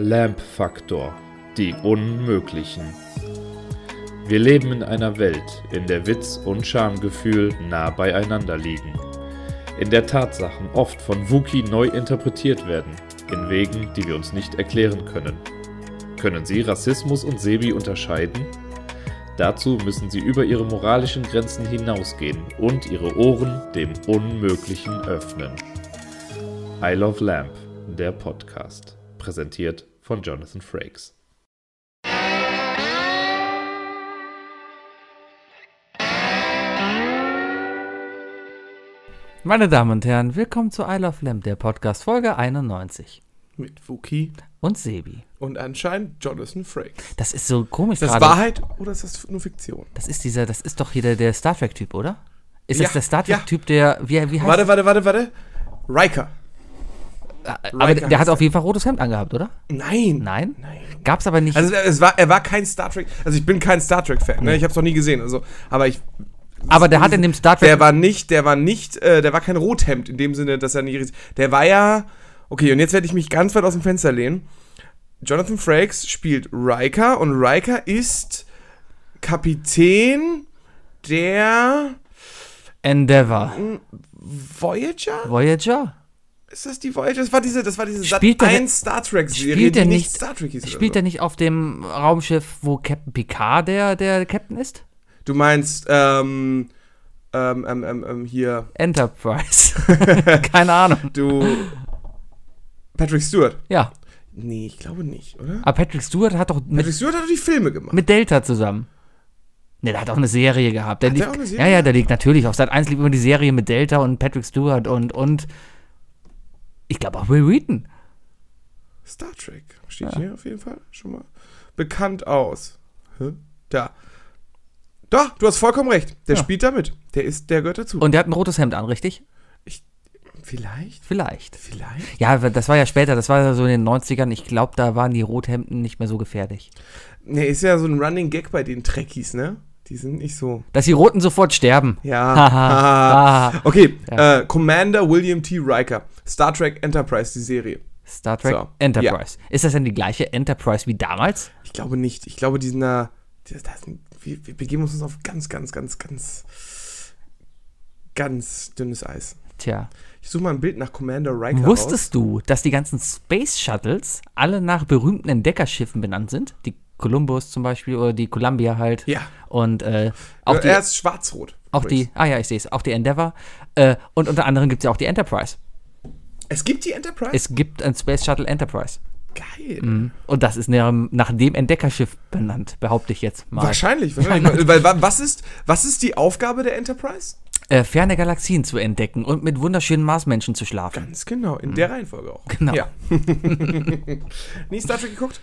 Lamp-Faktor. Die Unmöglichen. Wir leben in einer Welt, in der Witz und Schamgefühl nah beieinander liegen. In der Tatsachen oft von Wookie neu interpretiert werden, in Wegen, die wir uns nicht erklären können. Können Sie Rassismus und Sebi unterscheiden? Dazu müssen Sie über Ihre moralischen Grenzen hinausgehen und Ihre Ohren dem Unmöglichen öffnen. I Love Lamp, der Podcast. Präsentiert von Jonathan Frakes. Meine Damen und Herren, willkommen zu I Love Lamp, der Podcast Folge 91. Mit Wookie Und Sebi. und anscheinend Jonathan Frakes. Das ist so komisch Ist das gerade. Wahrheit oder ist das nur Fiktion? Das ist dieser, das ist doch hier der, der Star Trek-Typ, oder? Ist Ja, das der Star ja. Trek-Typ, der, wie, wie heißt Warte, warte, warte, warte. Riker. Aber der, der hat auf jeden Fall rotes Hemd angehabt, oder? Nein. Nein? Nein. Gab's aber nicht. Also es war, er war kein Star Trek. Also ich bin kein Star Trek Fan. Ne? Ich habe es noch nie gesehen. Also, aber ich. aber der hat in dem Star Trek. Der war nicht, der war nicht, äh, der war kein Rothemd in dem Sinne, dass er nicht. Der war ja. Okay, und jetzt werde ich mich ganz weit aus dem Fenster lehnen. Jonathan Frakes spielt Riker und Riker ist Kapitän der Endeavor. Voyager? Voyager? Ist das die Voyager? Das war diese, das war diese Sat Spielt der 1 Star Trek Serie, spielt der die nicht- Star Trek hieß. Spielt so. er nicht auf dem Raumschiff, wo Captain Picard der, der Captain ist? Du meinst ähm, ähm, ähm, ähm, ähm, hier Enterprise. Keine Ahnung. du Patrick Stewart? Ja. Nee, ich glaube nicht, oder? Aber Patrick Stewart hat doch mit Patrick Stewart hat doch die Filme gemacht. mit Delta zusammen. Ne, der hat auch eine Serie gehabt. Der Hat der liegt, auch eine Serie Ja, ja, der liegt natürlich. Auf Sat 1 liegt immer die Serie mit Delta und Patrick Stewart und, und ich glaube auch Will Wheaton. Star Trek steht hier auf jeden Fall schon mal bekannt aus. Hä? Da. Doch, du hast vollkommen recht. Der Ja. spielt da mit. Der ist, der gehört dazu. Und der hat ein rotes Hemd an, richtig? vielleicht? Vielleicht. Vielleicht? Ja, das war ja später, das war ja so in den 90ern. Ich glaube, da waren die Rothemden nicht mehr so gefährlich. Ne, ist ja so ein Running Gag bei den Trekkies, ne? Die sind nicht so. Dass die Roten sofort sterben. Ja. Haha. Ah. okay, Ja. äh, Commander William T. Riker. Star Trek Enterprise, die Serie. Star Trek So, Enterprise. Ist das denn die gleiche Enterprise wie damals? Ich glaube nicht. Ich glaube, die sind da. Wir, wir begeben uns auf ganz, ganz, ganz, ganz, ganz dünnes Eis. Tja. Ich suche mal ein Bild nach Commander Riker. raus. Wusstest du, dass die ganzen Space Shuttles alle nach berühmten Entdeckerschiffen benannt sind? Die Columbus zum Beispiel oder die Columbia halt. Ja. Und äh, auch Auch die, er ist schwarz-rot. auch die, ah ja, ich sehe es, auch die Endeavour. Äh, und unter anderem gibt es ja auch die Enterprise. Es gibt die Enterprise? Es gibt ein Space Shuttle Enterprise. Geil. Mhm. Und das ist nach, nach dem Entdeckerschiff benannt, behaupte ich jetzt mal. Wahrscheinlich, wahrscheinlich. Weil, wa- was, ist, was ist die Aufgabe der Enterprise? Äh, ferne Galaxien zu entdecken und mit wunderschönen Marsmenschen zu schlafen. Ganz genau, in der Reihenfolge auch. Mhm. Genau. Ja. Nie Star Trek geguckt?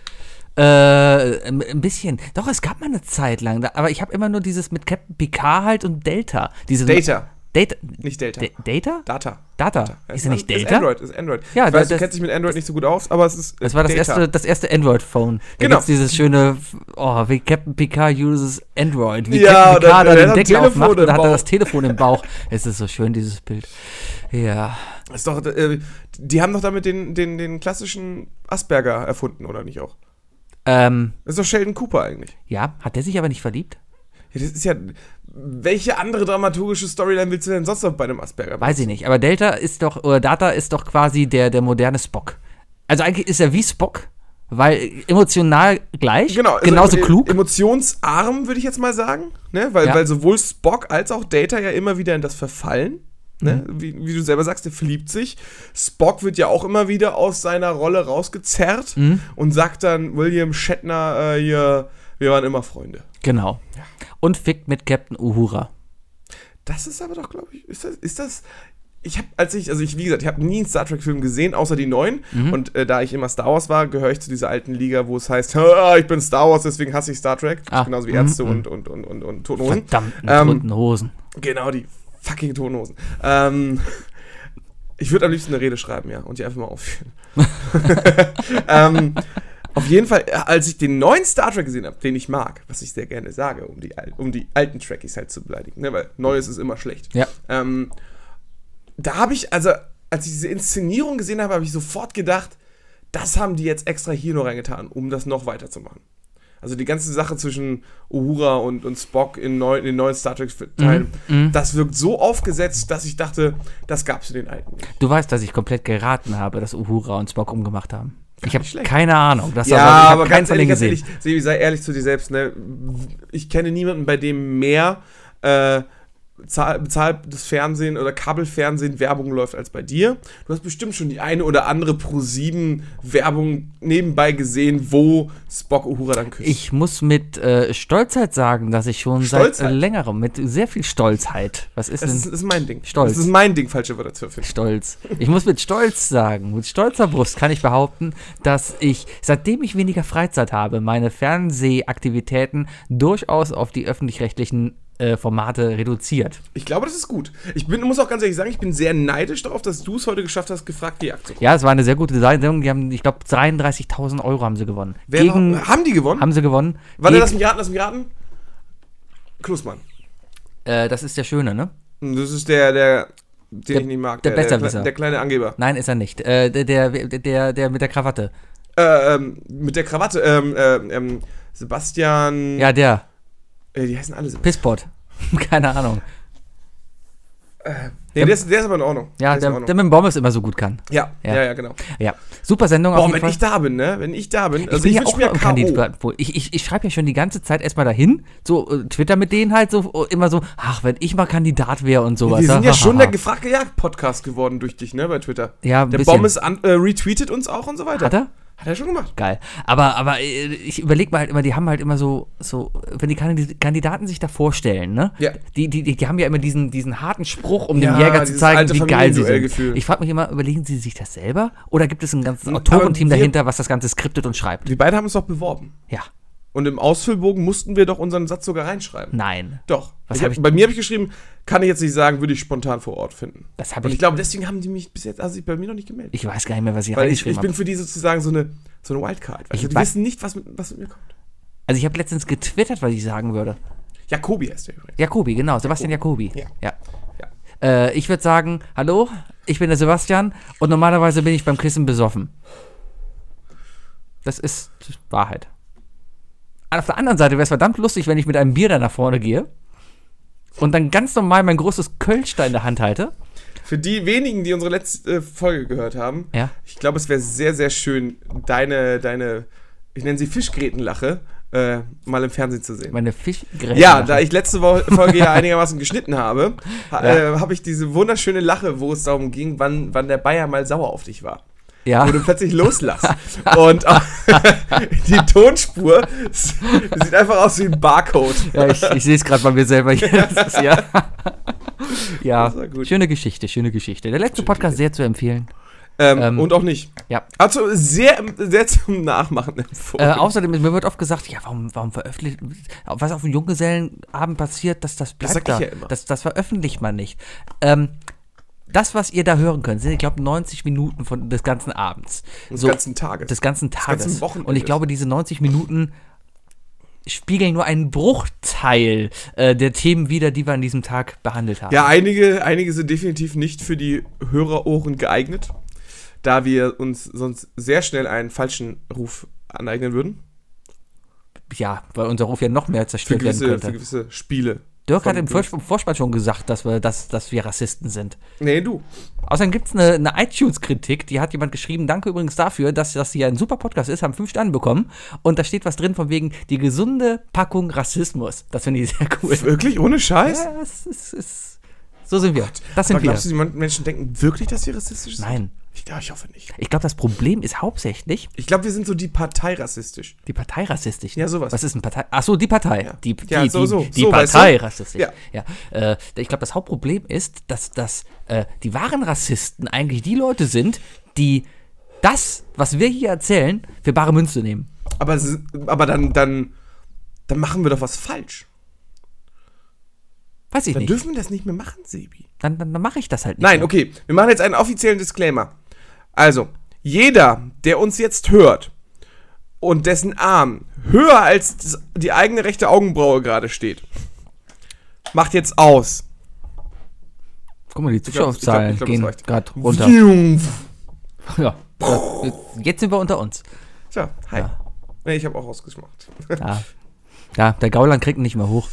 Äh, ein bisschen. Doch, es gab mal eine Zeit lang, da- aber ich habe immer nur dieses mit Captain Picard halt und Delta. Diese Data. Data? Nicht Delta. D Data? Data. Data. Ist er nicht Ist Delta? Android, ist Android. Ja, ich weiß, das- du kennst dich mit Android nicht so gut aus, aber es ist. Das war das Data. erste, das erste Android-Phone. Genau. gibt's dieses schöne, oh, wie Captain Picard uses Android. Wie Ja, Captain Picard dann- den Deckel aufmacht und da hat er das Telefon im Bauch. Es ist so schön, dieses Bild. Ja. Ist doch, äh, die haben doch damit den, den, den klassischen Asperger erfunden, oder nicht auch? Ähm, Das ist doch Sheldon Cooper eigentlich. ja, hat der sich aber nicht verliebt? Ja, das ist ja. Welche andere dramaturgische Storyline willst du denn sonst noch bei einem Asperger? Weiß ich nicht. Aber Delta ist doch, oder Data ist doch quasi der, der moderne Spock. Also eigentlich ist er wie Spock, weil emotional gleich, Genau, also genauso e- klug. Emotionsarm, würde ich jetzt mal sagen. Ne? Weil, Ja. weil sowohl Spock als auch Data ja immer wieder in das Verfallen. Ne? Mhm. Wie, wie du selber sagst, der verliebt sich. Spock wird ja auch immer wieder aus seiner Rolle rausgezerrt Mhm. und sagt dann William Shatner äh, hier, wir waren immer Freunde. Genau. Und fickt mit Captain Uhura. Das ist aber doch, glaube ich, ist das, ist das. Ich habe, als ich, also ich, wie gesagt, ich habe nie einen Star Trek-Film gesehen, außer die neuen. Mhm. Und äh, da ich immer Star Wars war, gehöre ich zu dieser alten Liga, wo es heißt, "Ah, ich bin Star Wars, deswegen hasse ich Star Trek. Ah, Genauso wie Ärzte mhm. und, und, und, und, und Toten Hosen. Verdammten Ähm, toten Hosen. Genau, die fucking Tonhosen. Ähm, ich würde am liebsten eine Rede schreiben, ja, und die einfach mal aufführen. ähm, auf jeden Fall, äh, als ich den neuen Star Trek gesehen habe, den ich mag, was ich sehr gerne sage, um die, um die alten Trekkies halt zu beleidigen, ne, weil Neues ist immer schlecht. Ja. Ähm, da habe ich, also, als ich diese Inszenierung gesehen habe, habe ich sofort gedacht, das haben die jetzt extra hier noch reingetan, um das noch weiterzumachen. Also die ganze Sache zwischen Uhura und, und Spock in, neu, in den neuen Star Trek-Teilen, Mhm, das wirkt so aufgesetzt, dass ich dachte, das gab es in den alten nicht. Du weißt, dass ich komplett geraten habe, dass Uhura und Spock umgemacht haben. Ich habe keine Ahnung. Das Ja, aber, ich aber keinen ganz von ehrlich, denen ganz gesehen. ehrlich, Sebi, sei ehrlich zu dir selbst, ne? Ich kenne niemanden, bei dem mehr äh, bezahltes Fernsehen oder Kabelfernsehen Werbung läuft als bei dir. Du hast bestimmt schon die eine oder andere Pro7 Werbung nebenbei gesehen, wo Spock Uhura dann küsst. Ich muss mit äh, Stolzheit sagen, dass ich schon seit Stolzheit? äh, längerem, mit sehr viel Stolzheit, was ist das denn ist, das ist mein Ding. Stolz. Das ist mein Ding, falsche Wörter zu erfinden. Stolz? Ich muss mit Stolz sagen, mit stolzer Brust kann ich behaupten, dass ich, seitdem ich weniger Freizeit habe, meine Fernsehaktivitäten durchaus auf die öffentlich-rechtlichen äh, Formate reduziert. Ich glaube, das ist gut. Ich bin, muss auch ganz ehrlich sagen, ich bin sehr neidisch darauf, dass du es heute geschafft hast, gefragt die zu Ja, es war eine sehr gute Sendung. Die haben, ich glaube, 33.000 Euro haben sie gewonnen. Wer Gegen, war, haben die gewonnen? haben sie gewonnen. Warte, lass mich raten, lass mich raten. Klusmann. äh, das ist der Schöne, ne? Das ist der, der, den Der- ich nicht mag. der der, Besserwisser. der kleine Angeber. Nein, ist er nicht. Äh, der, der, der, der mit der Krawatte. Äh, ähm, mit der Krawatte. Ähm, ähm, ähm, Sebastian. Ja, der. Äh, die heißen alle so. Pisspot. Keine Ahnung. Nee, der, ist, der ist aber in Ordnung. Ja, der, der Ordnung. mit dem Bommes immer so gut kann. ja, Ja. ja, ja, genau. Ja. Super Sendung auf Boah, jeden wenn Fall. ich da bin, ne? Wenn ich da bin. ich Also bin ich, ja auch mir. Kandidatenpool. Ich, ich, ich schreibe ja schon die ganze Zeit erstmal dahin, so äh, Twitter mit denen halt so äh, immer so, ach, wenn ich mal Kandidat wäre und sowas. Wir sind ja Ha, ha, schon der gefragte Jagd-Podcast geworden durch dich, ne, bei Twitter. Ja, Der bisschen. Bommes an, äh, retweetet uns auch und so weiter. Hat er? Hat er schon gemacht. Geil. Aber, aber äh, ich überlege mal halt immer, die haben halt immer so, so, wenn die Kandi- Kandidaten sich da vorstellen, ne? Ja. Die, die, die, die haben ja immer diesen, diesen harten Spruch, um Ja, dem Jäger zu zeigen, wie geil sie sind. Ich frage mich immer, überlegen sie sich das selber? Oder gibt es ein ganzes Autorenteam dahinter, was das Ganze skriptet und schreibt? Wir beide haben uns doch beworben. Ja. Und im Ausfüllbogen mussten wir doch unseren Satz sogar reinschreiben. Nein. Doch. Was ich hab hab, ich- bei mir habe ich geschrieben, kann ich jetzt nicht sagen, würde ich spontan vor Ort finden. Das hab Und ich- ich glaube, deswegen haben die mich bis jetzt also bei mir noch nicht gemeldet. Ich weiß gar nicht mehr, was ich Weil ich, ich bin für die sozusagen so eine, so eine Wildcard. Ich Also die wissen nicht, was mit, was mit mir kommt. Also ich habe letztens getwittert, was ich sagen würde. Jakobi heißt der übrigens. Jakobi, genau, Sebastian Jakobi. Ja. ja. Ja. Äh, ich würde sagen, hallo, ich bin der Sebastian und normalerweise bin ich beim Kissen besoffen. Das ist Wahrheit. Auf der anderen Seite wäre es verdammt lustig, wenn ich mit einem Bier da nach vorne gehe und dann ganz normal mein großes Kölsch da in der Hand halte. Für die wenigen, die unsere letzte äh, Folge gehört haben, Ja. ich glaube, es wäre sehr, sehr schön, deine, deine, ich nenne sie Fischgrätenlache, äh, mal im Fernsehen zu sehen. Meine Fischgräten. Ja, da ich letzte Folge ja einigermaßen geschnitten habe, ha, Ja. äh, habe ich diese wunderschöne Lache, wo es darum ging, wann, wann der Bayer mal sauer auf dich war. Ja. Wo du plötzlich loslässt. Und äh, die Tonspur sieht einfach aus wie ein Barcode. Ja, ich, ich sehe es gerade bei mir selber. Das ist, ja, ja Das schöne Geschichte, schöne Geschichte. Der letzte Podcast sehr zu empfehlen. Ähm, Ähm, und auch nicht. Ja. Also sehr, sehr zum Nachmachen empfohlen. Äh, außerdem, mir wird oft gesagt, ja, warum, warum veröffentlicht, was auf dem Junggesellenabend passiert, dass das bleibt ich da. ja immer. Das, das veröffentlicht man nicht. Ähm, das, was ihr da hören könnt, sind, ich glaube, 90 Minuten von, des ganzen Abends. Des So, ganzen Tages. Des ganzen Tages. ganzen Wochenendes. Und ich glaube, diese 90 Minuten spiegeln nur einen Bruchteil äh, der Themen wider, die wir an diesem Tag behandelt haben. Ja, einige, einige sind definitiv nicht für die Hörerohren geeignet, da wir uns sonst sehr schnell einen falschen Ruf aneignen würden. ja, weil unser Ruf ja noch mehr Für zerstört werden gewisse, für könnte. gewisse Spiele. Dirk hat im. Vors Vorspann schon gesagt, dass wir, dass, dass wir Rassisten sind. Nee, du. Außerdem gibt es eine, eine iTunes-Kritik, die hat jemand geschrieben, danke übrigens dafür, dass das hier ein super Podcast ist, haben fünf Sterne bekommen. Und da steht was drin von wegen die gesunde Packung Rassismus. Das finde ich sehr cool. Wirklich? Ohne Scheiß? Ja, es ist, so sind wir. Das sind Aber wir. glaubst du, die Menschen denken wirklich, dass sie rassistisch sind? Nein. Ich, ja, ich hoffe nicht. Ich glaube, das Problem ist hauptsächlich Ich glaube, wir sind so die Partei rassistisch. die Partei rassistisch. Ja, sowas. Was ist eine Partei? Ach so, die Partei. Ja. Die, die, Ja, so, die, so, die so, weißt Partei rassistisch. Ja. ja. Äh, ich glaube, das Hauptproblem ist, dass, dass äh, die wahren Rassisten eigentlich die Leute sind, die das, was wir hier erzählen, für bare Münze nehmen. Aber, aber dann, dann, dann machen wir doch was falsch. Weiß ich Dann nicht. dürfen wir das nicht mehr machen, Sebi. Dann, dann, dann mache ich das halt nicht. Nein, mehr. okay. Wir machen jetzt einen offiziellen Disclaimer. Also, jeder, der uns jetzt hört und dessen Arm höher als die eigene rechte Augenbraue gerade steht, macht jetzt aus. Guck mal, die Zuschauerzahlen gehen gerade runter. Ja. Jetzt sind wir unter uns. Tja, hi. Ja. Nee, ich habe auch ausgemacht. Ja. ja, der Gauland kriegt ihn nicht mehr hoch.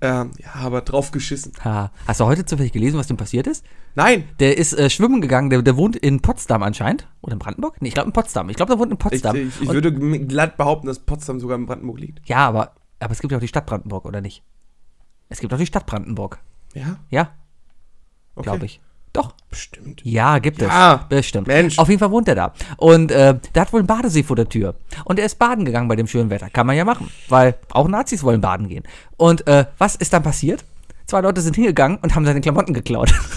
Ähm, ja, aber drauf geschissen. Ha. Hast du heute zufällig gelesen, was dem passiert ist? Nein, Der ist äh, schwimmen gegangen, der, der wohnt in Potsdam anscheinend. Oder in Brandenburg? Nee, ich glaube in Potsdam. Ich glaube, der wohnt in ich, Potsdam. ich, ich Und- würde glatt behaupten, dass Potsdam sogar in Brandenburg liegt. ja, aber, aber es gibt ja auch die Stadt Brandenburg, oder nicht? Es gibt auch die Stadt Brandenburg. Ja? Ja, Okay. glaube ich. Doch. Bestimmt. Ja, gibt Ja, es. Bestimmt. Mensch. Auf jeden Fall wohnt er da. Und äh, der hat wohl einen Badesee vor der Tür. Und er ist baden gegangen bei dem schönen Wetter. Kann man ja machen. Weil auch Nazis wollen baden gehen. Und äh, was ist dann passiert? Zwei Leute sind hingegangen und haben seine Klamotten geklaut.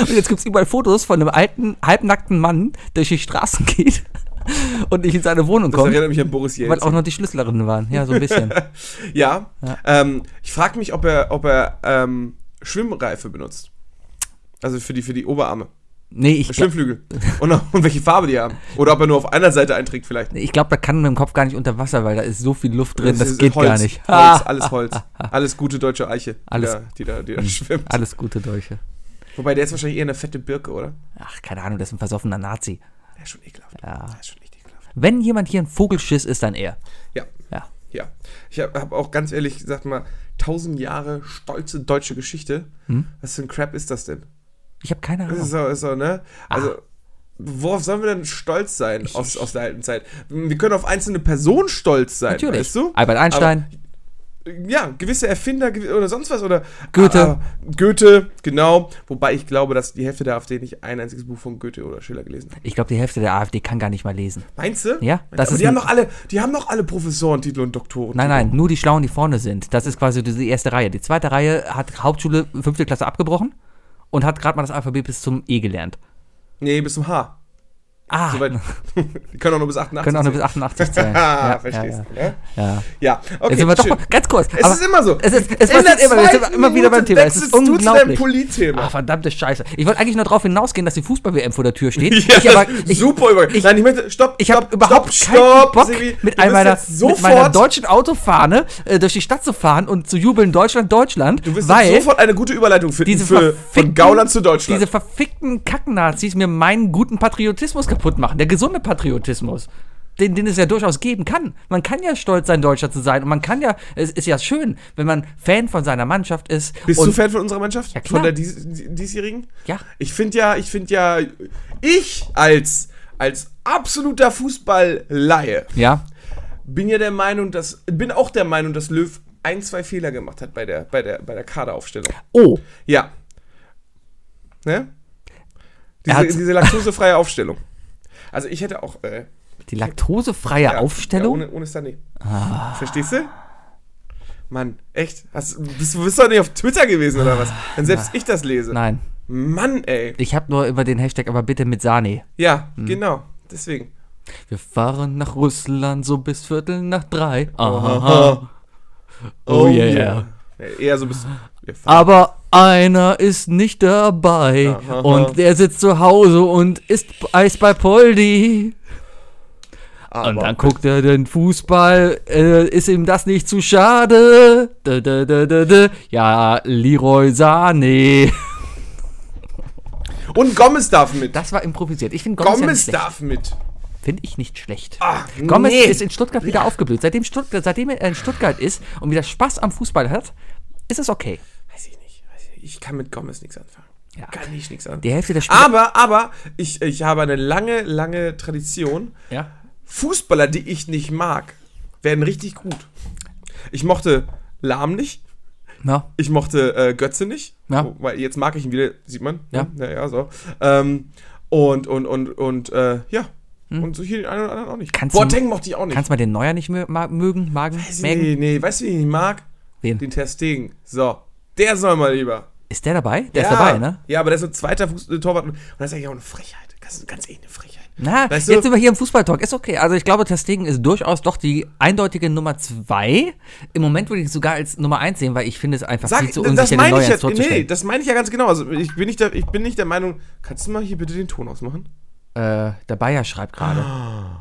und jetzt gibt es überall Fotos von einem alten, halbnackten Mann, der durch die Straßen geht und nicht in seine Wohnung Das kommt. erinnert mich an Boris Weil Jelzin. auch noch die Schlüsselerinnen waren. Ja, so ein bisschen. Ja. Ja. Ähm, ich frage mich, ob er, ob er ähm, Schwimmreife benutzt. Also für die, für die Oberarme. Nee, ich, Schwimmflügel. Und, und welche Farbe die haben. Oder ob er nur auf einer Seite einträgt vielleicht. ich glaube, da kann man dem Kopf gar nicht unter Wasser, weil da ist so viel Luft drin, das, ist geht Holz, gar nicht. Holz, alles Holz. Alles gute deutsche Eiche, Alles- die, da, die, da, schwimmt. Alles gute Deutsche. Wobei der ist wahrscheinlich eher eine fette Birke, oder? Ach, keine Ahnung, das ist ein versoffener Nazi. Der ist schon ekelhaft. Ja. Der ist schon echt ekelhaft. Wenn jemand hier ein Vogelschiss ist, dann er. Ja, Ja. ja. Ich habe hab auch ganz ehrlich gesagt mal, tausend Jahre stolze deutsche Geschichte. Hm? Was für ein Crap ist das denn? Ich habe keine Ahnung. ist so, ist so ne? Also, Ah. worauf sollen wir denn stolz sein aus, aus der alten Zeit? Wir können auf einzelne Personen stolz sein, Natürlich. weißt du? Albert Einstein. ja, gewisse Erfinder oder sonst was oder Goethe. Ah, Goethe, genau. Wobei ich glaube, dass die Hälfte der AfD nicht ein einziges Buch von Goethe oder Schiller gelesen hat. ich glaube, die Hälfte der AfD kann gar nicht mal lesen. Meinst du? Ja, das Aber ist die haben doch alle, die haben doch alle Professorentitel und Doktoren. Nein, nein, nur die Schlauen, die vorne sind. Das ist quasi die erste Reihe. Die zweite Reihe hat Hauptschule, fünfte Klasse abgebrochen und hat gerade mal das Alphabet bis zum E gelernt. Nee, bis zum H. Ah, Soweit. die können auch nur bis 88. können auch nur bis 88 zählen. Ah, ja, verstehst ja, du, ne? ja. ja. Ja, okay. Jetzt sind wir doch schön. ganz kurz. Es ist immer so. Es, ist, es passiert immer, wir sind immer wieder beim Thema. Es ist du unglaublich. Politthema. Ah, verdammte Scheiße. Ich wollte eigentlich nur darauf hinausgehen, dass die Fußball-WM vor der Tür steht. Ja, ich aber, ich, super über. Nein, ich möchte. Stopp. Ich habe überhaupt stopp, keinen stopp, Bock, Sebi. mit, Du meiner, mit meiner sofort- deutschen Autofahne äh, durch die Stadt zu fahren und zu jubeln, Deutschland, Deutschland, Du wirst weil sofort eine gute Überleitung finden diese für, von Gauland zu Deutschland. diese verfickten Kacknazis mir meinen guten Patriotismus kaputt machen. Der gesunde Patriotismus. Den, den es ja durchaus geben kann. Man kann ja stolz sein, Deutscher zu sein. Und man kann ja, es ist ja schön, wenn man Fan von seiner Mannschaft ist. Bist du Fan von unserer Mannschaft? Ja, klar. Von der dies, diesjährigen? Ja. Ich finde ja, ich finde ja, ich als, als absoluter Fußballleihe Ja. bin ja der Meinung, dass, bin auch der Meinung, dass Löw ein, zwei Fehler gemacht hat bei der, bei der, bei der Kaderaufstellung. Oh, Ja. Ne? Diese, diese laktosefreie Aufstellung. Also ich hätte auch, äh, die laktosefreie ja, Aufstellung? Ja, ohne, ohne Sané. Verstehst du? Mann, echt? Hast, bist, du bist doch nicht auf Twitter gewesen oder was? Wenn selbst ich das lese. Nein. Mann, ey. Ich habe nur über den Hashtag, aber bitte mit Sahne. Ja, Hm. genau. Deswegen. Wir fahren nach Russland so bis Viertel nach drei. Aha. Aha. Oh, yeah. Ja, eher so bis. Aber einer ist nicht dabei Aha. und der sitzt zu Hause und isst Eis bei Poldi. Und dann guckt er den Fußball, äh, ist ihm das nicht zu schade? Dö, dö, dö. Ja, Leroy Sané. Und Gomez darf mit. Das war improvisiert. Ich finde Gomez, ja nicht Gomez schlecht. darf mit. Finde ich nicht schlecht. Ah, Gomez nee. ist in Stuttgart wieder aufgeblüht. Seitdem, Stuttgart, seitdem er in Stuttgart ist und wieder Spaß am Fußball hat, ist es okay. Ich nicht. Nicht. kann mit Gomez nichts anfangen. Ja. Kann ich nichts anfangen. Die Hälfte der Spieler. Aber, aber, ich, ich habe eine lange, lange Tradition. ja. Fußballer, die ich nicht mag, werden richtig gut. Ich mochte Lahm nicht. ja. Ich mochte äh, Götze nicht. Ja. Oh, Weil jetzt mag ich ihn wieder, sieht man. Ja. Ja, ja, so. Ähm, und, und, und, und, äh, ja. Hm. Und so hier den einen oder anderen auch nicht. Kannst du- Boateng mochte ich auch nicht. Kannst du mal den Neuer nicht mögen, magen, Weiß ich nicht, nee, weißt du, wie ich ihn mag? Wen? Den Ter Stegen. So. Der soll mal lieber. Ist der dabei? Der ja. ist dabei, ne? Ja, aber der ist so ein zweiter Fuß äh, Torwart. Und das ist eigentlich auch eine Frechheit. Ganz, ganz eh eine Frechheit. Na, Weißt du- jetzt sind wir hier im Fußballtalk. Ist okay. Also ich glaube, Testegen ist durchaus doch die eindeutige Nummer zwei. Im Moment würde ich es sogar als Nummer eins sehen, weil ich finde es einfach Sag, viel zu das unsicher, den meine Neuer ich zu nee, das meine ich ja ganz genau. Also ich bin nicht der, ich bin nicht der Meinung, kannst du mal hier bitte den Ton ausmachen? Äh, der Bayer schreibt gerade.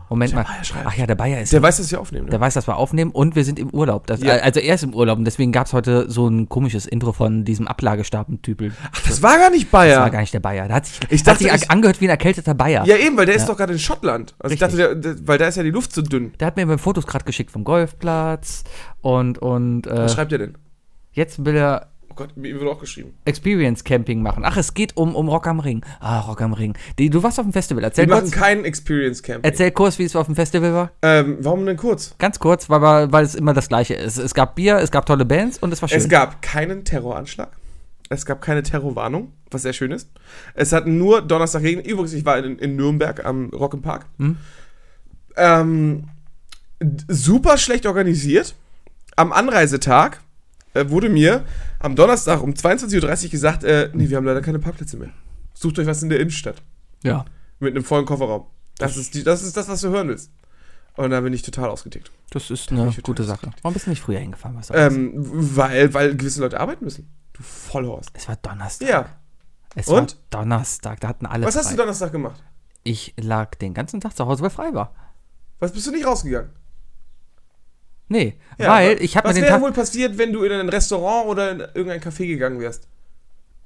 Moment mal. Bayer schreibt. Ach ja, der Bayer ist Der weiß, dass wir aufnehmen. Ne? Der weiß, dass wir aufnehmen und wir sind im Urlaub. Das, Ja. Also er ist im Urlaub und deswegen gab es heute so ein komisches Intro von diesem Ablagestapeltypel. Ach, das war gar nicht Das war Bayer. gar nicht der Bayer. Der hat sich, Ich hat dachte, sich ich- angehört wie ein erkälteter Bayer. Ja, eben, weil der ist Ja. doch gerade in Schottland. Also ich dachte, der, der, weil da ist ja die Luft so dünn. Der hat mir beim Fotos gerade geschickt vom Golfplatz und, und äh, Was schreibt er denn? jetzt will er Gott, mir wurde auch geschrieben. Experience Camping machen. Ach, es geht um, um Rock am Ring. Ah, Rock am Ring. Die, du warst auf dem Festival. Wir Erzähl machen kurz, keinen Experience Camping. erzähl kurz, wie es auf dem Festival war. Ähm, warum denn kurz? Ganz kurz, weil, wir- weil es immer das Gleiche ist. Es gab Bier, es gab tolle Bands und es war schön. Es gab keinen Terroranschlag. Es gab keine Terrorwarnung, was sehr schön ist. Es hat nur Donnerstag Regen. Übrigens, ich war in, in Nürnberg am Rock im Park. Hm. Ähm, super schlecht organisiert. Am Anreisetag äh, wurde mir am Donnerstag um 22.30 Uhr gesagt, äh, nee, wir haben leider keine Parkplätze mehr. Sucht euch was in der Innenstadt. ja. Mit einem vollen Kofferraum. Das ist, die, das ist das, was du hören willst. Und da bin ich total ausgetickt. Das ist eine gute Sache. Warum bist du nicht früher hingefahren? Ähm, weil, weil gewisse Leute arbeiten müssen. Du Vollhorst. Es war Donnerstag. Ja. Es Und? war Donnerstag. Da hatten alle Was hast frei. du Donnerstag gemacht? Ich lag den ganzen Tag zu Hause, weil frei war. Was bist du nicht rausgegangen? Nee, Ja, weil ich habe mir Was den wäre Tag. wohl passiert, wenn du in ein Restaurant oder in irgendein Café gegangen wärst?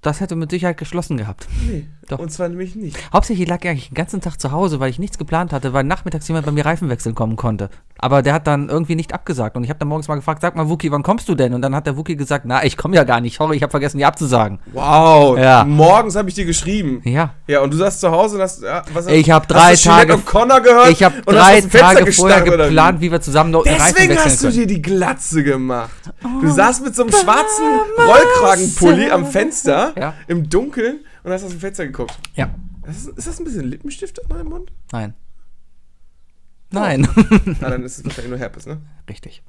Das hätte mit Sicherheit geschlossen gehabt. Nee. Doch. Und zwar nämlich nicht. Hauptsächlich lag ich eigentlich den ganzen Tag zu Hause, weil ich nichts geplant hatte, weil nachmittags jemand bei mir Reifen wechseln kommen konnte. Aber der hat dann irgendwie nicht abgesagt. Und ich habe dann morgens mal gefragt, sag mal, Wookie, wann kommst du denn? Und dann hat der Wookie gesagt, na, ich komme ja gar nicht. Sorry, ich habe vergessen, dir abzusagen. Wow. Ja. Morgens habe ich dir geschrieben. Ja. Ja, und du saßt zu Hause und hast. Ja, was Ich hab hast drei du Jeanette Tage- O'Connor gehört. Ich habe und hast drei Tage vorher oder wie? geplant, wie wir zusammen noch Reifen Deswegen wechseln hast du dir die Glatze gemacht. Oh, Du saßt mit so einem schwarzen Rollkragenpulli am Fenster Ja. im Dunkeln und hast aus dem Fenster geguckt. Ja. Ist, ist das ein bisschen Lippenstift an deinem Mund? Nein. Nein. Na, dann ist es wahrscheinlich nur Herpes, ne? Richtig.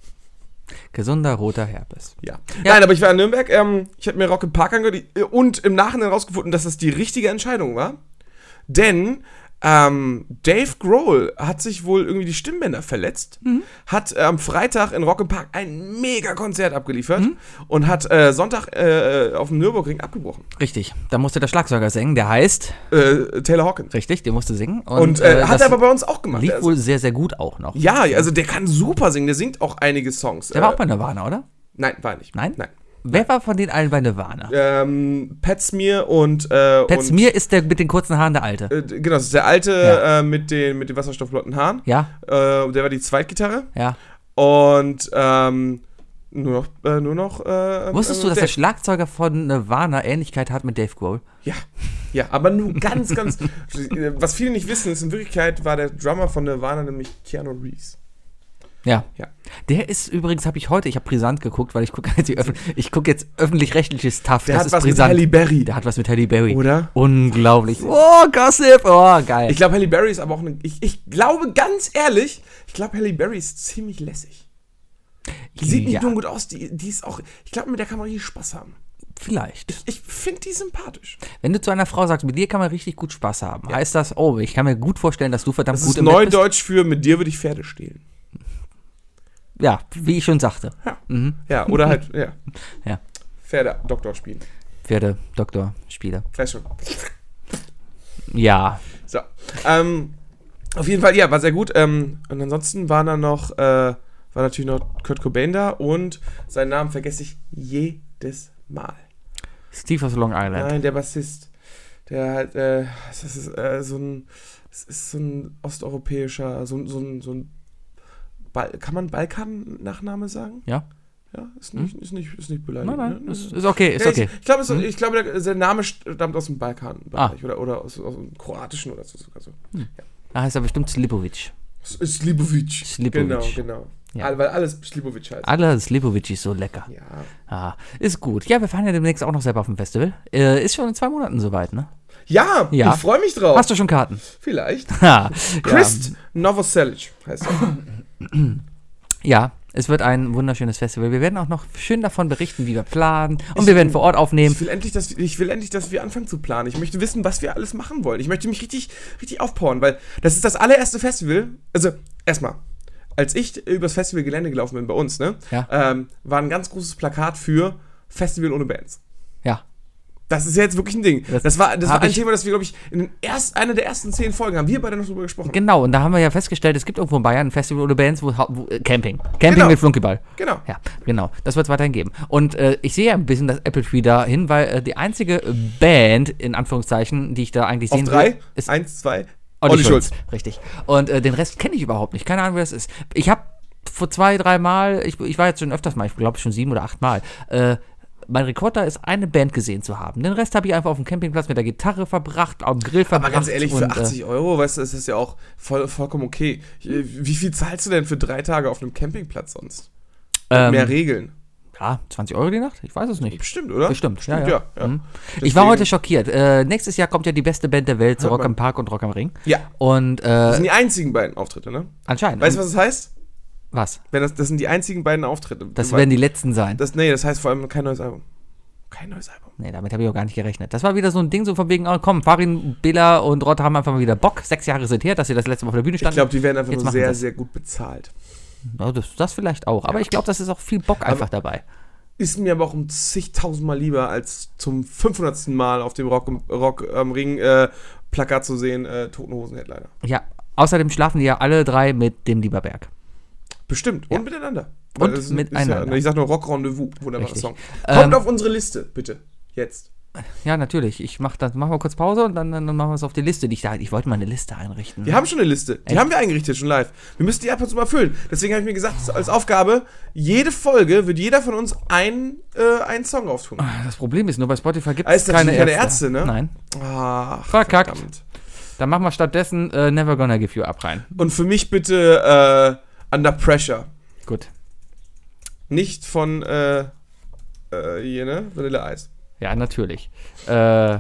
Gesunder roter Herpes. Ja. Ja. Nein, aber ich war in Nürnberg. Ähm, ich habe mir Rock im Park angehört und im Nachhinein rausgefunden, dass das die richtige Entscheidung war. Denn ähm, Dave Grohl hat sich wohl irgendwie die Stimmbänder verletzt, hat äh, am Freitag in Rock im Park ein mega Konzert abgeliefert und hat äh, Sonntag äh, auf dem Nürburgring abgebrochen. Richtig. Da musste der Schlagzeuger singen, der heißt. Äh, Taylor Hawkins. Richtig, der musste singen. Und, äh, hat er aber bei uns auch gemacht. lief Also- wohl sehr, sehr gut auch noch. ja, also der kann super singen, der singt auch einige Songs. Der war Äh, auch bei Nirvana, oder? Nein, war er nicht. Nein? Nein. Wer war von den allen bei Nirvana? Ähm, Pat Smear und. Äh, Pat Smear ist der mit den kurzen Haaren der Alte. Äh, genau, das ist der alte Ja. äh, mit, den, mit den wasserstoffblonden Haaren. Ja, Äh, der war die Zweitgitarre. ja. Und ähm, nur noch. Äh, nur noch äh, Wusstest du, dass der. Schlagzeuger von Nirvana Ähnlichkeit hat mit Dave Grohl? Ja, ja, aber nur ganz, ganz. was viele nicht wissen, ist in Wirklichkeit war der Drummer von Nirvana nämlich Keanu Reeves. Ja. Ja. Der ist übrigens, habe ich heute, ich habe brisant geguckt, weil ich gucke jetzt, ich guck jetzt öffentlich-rechtliches Stuff. Der das hat ist was brisant. mit Halle Berry. Der hat was mit Halle Berry. Oder? Unglaublich. Oh, Gossip. Oh, geil. Ich glaube, Halle Berry ist aber auch eine. Ich, ich glaube ganz ehrlich, ich glaube, Halle Berry ist ziemlich lässig. Die sieht nicht Ja. nur gut aus, die, die ist auch. Ich glaube, mit der kann man richtig Spaß haben. Vielleicht. Ich finde die sympathisch. Wenn du zu einer Frau sagst, mit dir kann man richtig gut Spaß haben, heißt das, oh, ich kann mir gut vorstellen, dass du verdammt Das gut ist im. Neudeutsch für mit dir würde ich Pferde stehlen. Ja, wie ich schon sagte. Ja. Mhm. Ja, oder halt, ja. Ja. Pferde, Doktor spielen. Pferde, Doktor, Spieler. Gleich schon. Ja. So. Ähm, auf jeden Fall, ja, war sehr gut. Ähm, und ansonsten war da noch, äh, war natürlich noch Kurt Cobain da und seinen Namen vergesse ich jedes Mal. Steve aus Long Island. Nein, der Bassist. Der halt, äh, das ist äh, so ein, das ist so ein osteuropäischer, so, so ein, so ein, Bal kann man Balkan-Nachname sagen? Ja. Ja, ist nicht, ist nicht, ist nicht beleidigend. Nein, nein, ne? ist, ist okay, ist Ja, okay. Ich, ich glaube, ich glaube, der, der Name stammt aus dem Balkan-Bereich Ah. oder, oder aus, aus dem Kroatischen oder so. sogar so. Da heißt er bestimmt Slipovic. Slibovic. Slibovic. Genau, genau. Ja. Weil alles Slibovic heißt. Alle Slipovic ist so lecker. Ja. Ah, ist gut. Ja, wir fahren ja demnächst auch noch selber auf dem Festival. Äh, ist schon in zwei Monaten soweit, ne? Ja, Ja. ich freue mich drauf. Hast du schon Karten? Vielleicht. Christ Novoselic heißt er. Ja, es wird ein wunderschönes Festival. Wir werden auch noch schön davon berichten, wie wir planen. Und wir werden vor Ort aufnehmen. Ich will, endlich, dass, ich will endlich, dass wir anfangen zu planen. Ich möchte wissen, was wir alles machen wollen. Ich möchte mich richtig, richtig aufpowern, weil das ist das allererste Festival. Also, erstmal, als ich übers Festivalgelände gelaufen bin bei uns, ne, Ja. ähm, war ein ganz großes Plakat für Festival ohne Bands. Ja. Das ist ja jetzt wirklich ein Ding. Das, Das war, das war ein Thema, das wir, glaube ich, in erst, einer der ersten zehn Folgen haben wir beide noch drüber gesprochen. Genau, und da haben wir ja festgestellt, es gibt irgendwo in Bayern ein Festival oder Bands, wo, wo äh, Camping. Camping Genau. mit Flunkyball. Genau. Ja, genau. Das wird es weiterhin geben. Und äh, ich sehe ja ein bisschen das Apple Tree da hin, weil äh, die einzige Band, in Anführungszeichen, die ich da eigentlich Auf sehen drei, will, ist eins, zwei, Olli, Olli Schulz. Schulz. Richtig. Und äh, den Rest kenne ich überhaupt nicht. Keine Ahnung, wer das ist. Ich habe vor zwei, drei Mal, ich, ich war jetzt schon öfters mal, ich glaube schon sieben oder acht Mal, äh, mein Rekord da ist, eine Band gesehen zu haben. Den Rest habe ich einfach auf dem Campingplatz mit der Gitarre verbracht, auf dem Grill verbracht. Aber ganz ehrlich, für und, äh, 80 Euro, weißt du, ist das ja auch voll, vollkommen okay. Wie viel zahlst du denn für drei Tage auf einem Campingplatz sonst? Ähm, mehr Regeln. Ja, 20 Euro die Nacht? Ich weiß es nicht. Bestimmt, oder? Bestimmt, Bestimmt, ja. ja, ja. Mhm. Ich war heute schockiert. Äh, nächstes Jahr kommt ja die beste Band der Welt zu Rock am Park und Rock am Ring. Ja. Und Das äh, sind die einzigen beiden Auftritte, ne? anscheinend. Weißt du, was das heißt? Was? Wenn das, das sind die einzigen beiden Auftritte. Das werden die letzten sein. das, nee, das heißt vor allem kein neues Album. Kein neues Album. Nee, damit habe ich auch gar nicht gerechnet. Das war wieder so ein Ding, so von wegen, oh, komm, Farin, Bela und Rott haben einfach mal wieder Bock. Sechs Jahre sind her, dass sie das letzte Mal auf der Bühne Ich standen. glaube, die werden einfach Jetzt nur sehr, sie's. sehr gut bezahlt. Ja, das, das vielleicht auch. Aber ich glaube, das ist auch viel Bock einfach dabei. Ist mir aber auch um zigtausendmal lieber, als zum 500. Mal auf dem Rock, Rock am Ring äh, Plakat zu sehen, äh, Toten Hosen Headliner. Ja, außerdem schlafen die ja alle drei mit dem Lieberberg. Bestimmt. Und miteinander. Und Weil ist- miteinander. Ist ja, ich sag nur Rock Rendezvous. Wunderbarer Richtig. Song. Ähm, Kommt auf unsere Liste, bitte. Jetzt. Ja, natürlich. Ich mach das, machen wir kurz Pause und dann, dann machen wir es auf die Liste. Ich, da, ich wollte mal eine Liste einrichten. Wir haben schon eine Liste. Die Echt? haben wir eingerichtet, schon live. Wir müssen die ab und zu mal füllen. Deswegen habe ich mir gesagt, als Aufgabe, jede Folge wird jeder von uns ein, äh, einen Song auftun. Das Problem ist nur, bei Spotify gibt Ah, es ist keine, keine Ärzte. Ärzte, ne? Nein. Ach, Verkackt. verdammt. Dann machen wir stattdessen äh, Never Gonna Give You Up rein. Und für mich bitte äh, Under Pressure. Gut. Nicht von äh, äh, hier, ne? Vanille Eis. Ja, natürlich. Äh,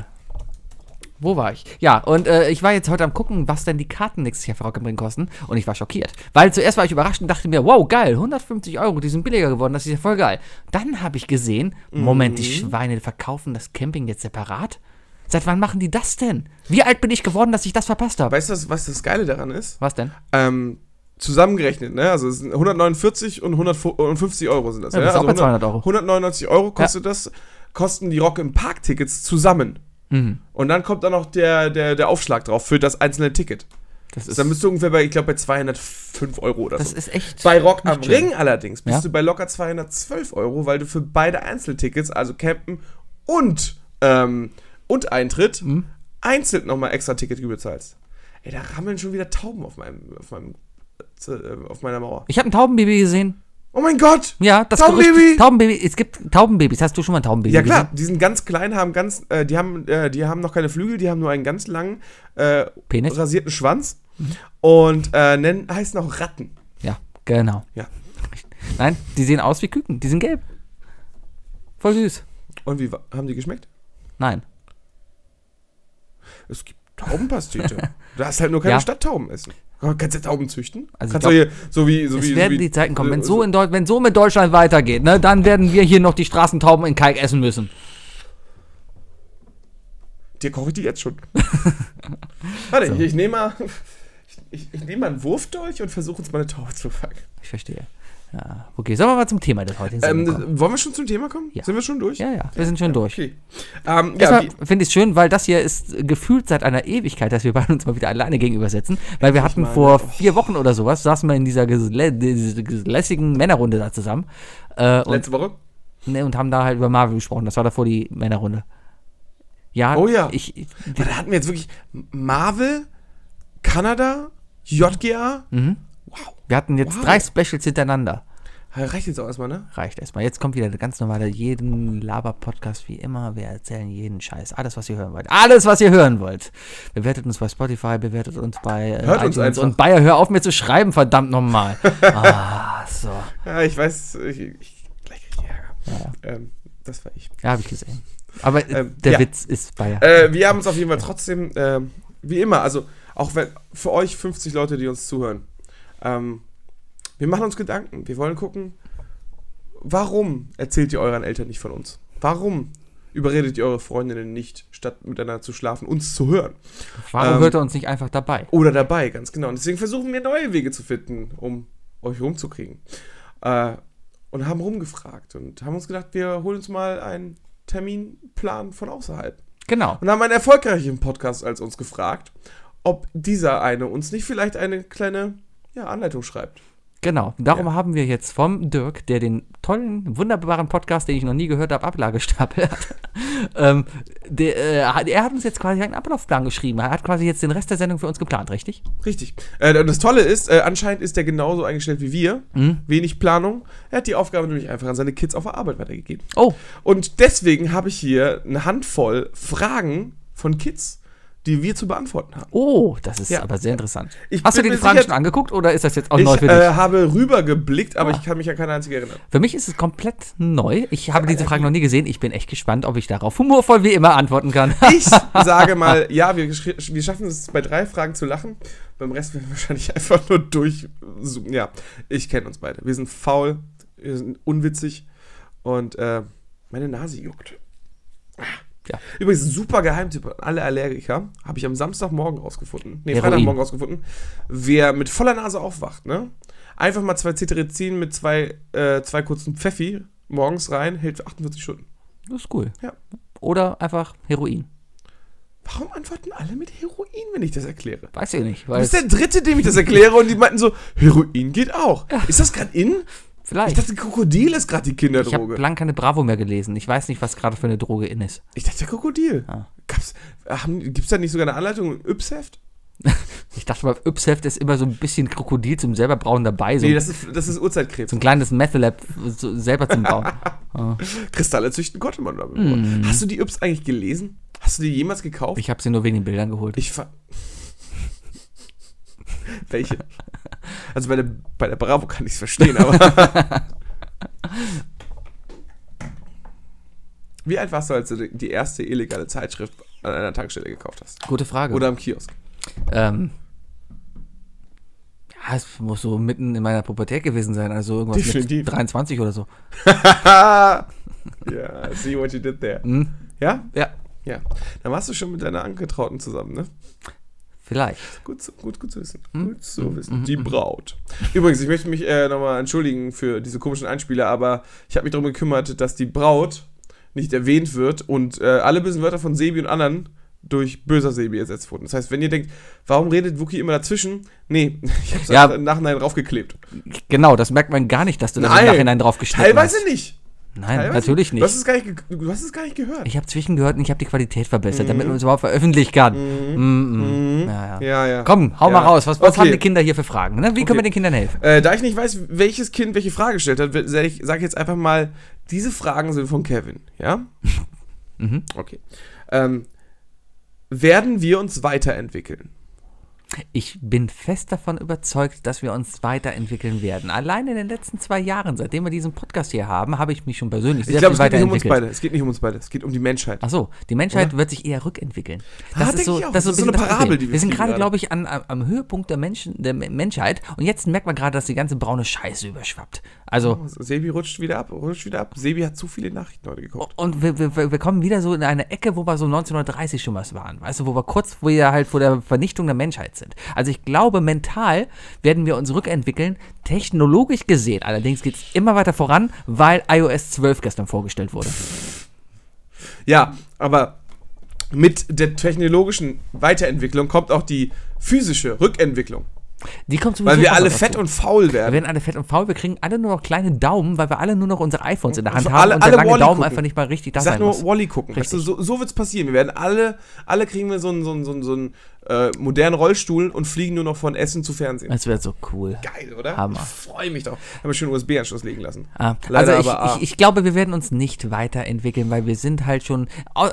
wo war ich? Ja, und äh, ich war jetzt heute am gucken, was denn die Karten nächstes Jahr für Rock am Ring kosten. Und ich war schockiert. Weil zuerst war ich überrascht und dachte mir, wow, geil, 150 Euro, die sind billiger geworden, das ist ja voll geil. Dann habe ich gesehen, Moment, die Schweine verkaufen das Camping jetzt separat? Seit wann machen die das denn? Wie alt bin ich geworden, dass ich das verpasst habe? Weißt du, was, was das Geile daran ist? Was denn? Ähm, zusammengerechnet, ne? Also es sind 149 und 150 Euro sind das. Ja, bist also auch bei 200 Euro. 199 Euro kostet das, kosten die Rock im Park Tickets zusammen. Mhm. Und dann kommt dann noch der, der, der Aufschlag drauf für das einzelne Ticket. Das ist, Dann bist du ungefähr bei, ich glaube, bei 205 Euro oder das so. ist echt. Bei Rock am schön. Ring allerdings bist Ja. du bei locker 212 Euro, weil du für beide Einzeltickets, also Campen und, ähm, und Eintritt, Mhm. einzeln nochmal extra Ticketgebühr zahlst. Ey, da rammeln schon wieder Tauben auf meinem, auf meinem, auf meiner Mauer. Ich habe ein Taubenbaby gesehen. Oh mein Gott! Ja, das Taubenbaby! Gerücht, Taubenbaby. Es gibt Taubenbabys. Hast du schon mal ein Taubenbaby Ja klar, gesehen? die sind ganz klein, haben ganz, äh, die haben, äh, die haben noch keine Flügel, die haben nur einen ganz langen, äh, Penis? rasierten Schwanz und äh, nennen, heißen auch Ratten. Ja, genau. Ja. Nein, die sehen aus wie Küken. Die sind gelb. Voll süß. Und wie haben die geschmeckt? Nein. Es gibt Taubenpastete. du hast halt nur keine Ja. Stadttauben essen. Kannst du Tauben züchten? Also Kannst du hier so wie so Es wie so werden wie, die Zeiten kommen. Wenn äh, so, in Deu wenn so mit Deutschland weitergeht, ne, dann werden wir hier noch die Straßentauben in Kalk essen müssen. Dir koche ich die jetzt schon. Warte, ich, ich nehme mal ich, ich, ich nehme mal einen Wurfdolch und versuche uns mal eine Taube zu fangen. Ich verstehe. Ja, okay, sollen wir mal zum Thema des heutigen Ähm, wollen wir schon zum Thema kommen? Ja. Sind wir schon durch? Ja, ja, wir sind schon durch. Okay. Ähm, ja, finde ich es schön, weil das hier ist gefühlt seit einer Ewigkeit, dass wir beide uns mal wieder alleine gegenüber sitzen. Weil wir hatten mal, vor ne? vier Wochen oder sowas, saßen wir in dieser lässigen Männerrunde da zusammen. Äh, und, letzte Woche? ne, und haben da halt über Marvel gesprochen. Das war davor die Männerrunde. Ja, Oh ja. Ich, ich, Da hatten wir jetzt wirklich Marvel, Kanada, JGA. mhm. Wir hatten jetzt Wow. drei Specials hintereinander. Reicht jetzt auch erstmal, ne? Reicht erstmal. Jetzt kommt wieder der ganz normale, jeden Laber-Podcast wie immer. Wir erzählen jeden Scheiß. Alles, was ihr hören wollt. Alles, was ihr hören wollt. Bewertet uns bei Spotify, bewertet uns bei äh, Hört uns einfach. Und Bayer, hör auf mir zu schreiben, verdammt nochmal. ah, so. Ja, ich weiß, ich, ich gleich krieg ich Ärger. Ja, Ähm, das war ich. ja habe ich gesehen. Aber äh, Ähm, der ja. Witz ist Bayer. Äh, wir haben uns auf jeden Fall trotzdem, ähm, wie immer, also auch wenn für euch 50 Leute, die uns zuhören, ähm, wir machen uns Gedanken. Wir wollen gucken, warum erzählt ihr euren Eltern nicht von uns? Warum überredet ihr eure Freundinnen nicht, statt miteinander zu schlafen, uns zu hören? Warum ähm, hört er uns nicht einfach dabei? Oder dabei, ganz genau. Und deswegen versuchen wir neue Wege zu finden, um euch rumzukriegen. Äh, und haben rumgefragt und haben uns gedacht, wir holen uns mal einen Terminplan von außerhalb. Genau. Und haben einen erfolgreichen Podcast als uns gefragt, ob dieser eine uns nicht vielleicht eine kleine ja, Anleitung schreibt. Genau. Darum Ja. haben wir jetzt vom Dirk, der den tollen, wunderbaren Podcast, den ich noch nie gehört habe, Ablagestapel hat. ähm, der, äh, er hat uns jetzt quasi einen Ablaufplan geschrieben. Er hat quasi jetzt den Rest der Sendung für uns geplant, richtig? Richtig. Äh, und das Tolle ist, äh, anscheinend ist der genauso eingestellt wie wir. Wenig Planung. Er hat die Aufgabe nämlich einfach an seine Kids auf der Arbeit weitergegeben. Oh, Und deswegen habe ich hier eine Handvoll Fragen von Kids, die wir zu beantworten haben. oh, das ist Ja. aber sehr interessant. Ich Hast du dir die Fragen sicher- schon angeguckt oder ist das jetzt auch Ich neu für dich? äh, habe rübergeblickt, aber Ah. ich kann mich an keine einzige erinnern. Für mich ist es komplett neu. Ich habe diese Fragen noch nie gesehen. Ich bin echt gespannt, ob ich darauf humorvoll wie immer antworten kann. Ich sage mal, ja, wir, wir schaffen es bei drei Fragen zu lachen. Beim Rest werden wir wahrscheinlich einfach nur durch. Ja, ich kenne uns beide. Wir sind faul, wir sind unwitzig und äh, meine Nase juckt. Ja. Übrigens, super Geheimtipp an alle Allergiker. Habe ich am Samstagmorgen rausgefunden. Nee, Heroin. Freitagmorgen rausgefunden. Wer mit voller Nase aufwacht, ne? Einfach mal zwei Cetirizin mit zwei, äh, zwei kurzen Pfeffi morgens rein, hält für 48 Stunden. Das ist cool. Ja. Oder einfach Heroin. Warum antworten alle mit Heroin, wenn ich das erkläre? Weiß ich nicht. Du Weil bist der Dritte, dem ich das erkläre und die meinten so, Heroin geht auch. Ist das gerade in? Ich vielleicht. dachte, Krokodil ist gerade die Ich habe Kinderdroge. lang keine Bravo mehr gelesen. Ich weiß nicht, was gerade für eine Droge in ist. Ich dachte, Krokodil. Ah. Haben, gibt's da nicht sogar eine Anleitung im Yps-Heft? Ich dachte mal, Yps-Heft ist immer so ein bisschen Krokodil zum selber brauen dabei. So, Nee, das ist, das ist Urzeitkrebs. so ein kleines Meth-Lab so selber zum Bauen. Kristalle züchten konnte man damit. Mm. Hast du die Yps eigentlich gelesen? Hast du die jemals gekauft? Ich habe sie nur wegen den Bildern geholt. Ich ver Welche? Also bei der, bei der Bravo kann ich es verstehen, aber. Wie alt warst du, als du die erste illegale Zeitschrift an einer Tankstelle gekauft hast? Gute Frage. Oder am Kiosk? Ähm, ja, es muss so mitten in meiner Pubertät gewesen sein. Also irgendwas Definitiv. mit 23 oder so. ja, see what you did there. Hm? Ja? Ja, Ja. Dann warst du schon mit deiner Angetrauten zusammen, ne? Vielleicht. Gut, zu- gut, gut zu wissen. Hm? Gut zu wissen. Die Braut. Übrigens, ich möchte mich äh, nochmal entschuldigen für diese komischen Einspieler, aber ich habe mich darum gekümmert, dass die Braut nicht erwähnt wird und äh, alle bösen Wörter von Sebi und anderen durch böser Sebi ersetzt wurden. Das heißt, wenn ihr denkt, warum redet Wookie immer dazwischen? Nee, ich habe es Ja. im Nachhinein draufgeklebt. Genau, das merkt man gar nicht, dass du das im Nein. Nachhinein drauf geschnitten Teilweise hast. nicht. Nein, Teilweise natürlich Du hast, nicht. es gar nicht du hast es gar nicht gehört. Ich habe zwischengehört und ich habe die Qualität verbessert, damit man es überhaupt veröffentlichen kann. Mm, mm. Ja, ja. Mhm. Ja, ja. Komm, hau Ja. mal raus. Was, was Okay. haben die Kinder hier für Fragen? Ne? Wie Okay. können wir den Kindern helfen? Äh, da ich nicht weiß, welches Kind welche Frage gestellt hat, sage ich, sag ich jetzt einfach mal, diese Fragen sind von Kevin, ja? Mhm. Okay. Ähm, werden wir uns weiterentwickeln? Ich bin fest davon überzeugt, dass wir uns weiterentwickeln werden. Allein in den letzten zwei Jahren, seitdem wir diesen Podcast hier haben, habe ich mich schon persönlich sehr Ich glaube, viel es geht nicht um uns weiterentwickelt. beide. Es geht nicht um uns beide. Es geht um die Menschheit. Ach so, die Menschheit Oder? wird sich eher rückentwickeln. Ah, Das denk ist so, ich das ist so, Das ist so eine Parabel, die wir Wir sind gerade, glaube ich, an, am- Höhepunkt der, Menschen, der Me- Menschheit und jetzt merkt man gerade, dass die ganze braune Scheiße überschwappt. Also, Sebi rutscht wieder ab, rutscht wieder ab. Sebi hat zu viele Nachrichten heute geguckt. und wir, wir, wir kommen wieder so in eine Ecke, wo wir so 1930 schon was waren. Weißt du, wo wir kurz wo wir halt vor der Vernichtung der Menschheit sind. Also ich glaube, mental werden wir uns rückentwickeln, technologisch gesehen. Allerdings geht es immer weiter voran, weil iOS 12 gestern vorgestellt wurde. Ja, aber mit der technologischen Weiterentwicklung kommt auch die physische Rückentwicklung. Die kommt sowieso Weil wir alle dazu. fett und faul Wir werden. werden alle fett und faul, wir kriegen alle nur noch kleine Daumen, weil wir alle nur noch unsere iPhones in der Hand Also haben alle- und der alle lange Wall-E Daumen gucken. einfach nicht mal richtig da Ich sag sein nur muss. Wally gucken. Richtig. so, so wird's passieren. Wir werden alle, alle kriegen wir so einen, so einen, so einen, so einen äh, modernen Rollstuhl und fliegen nur noch von Essen zu Fernsehen. Das wäre so cool. Geil, oder? Hammer. Ich freue mich doch. Haben wir schon USB-Anschluss legen lassen. Ah, Leider also ich, aber, ah. ich, ich glaube, wir werden uns nicht weiterentwickeln, weil wir sind halt schon. äh,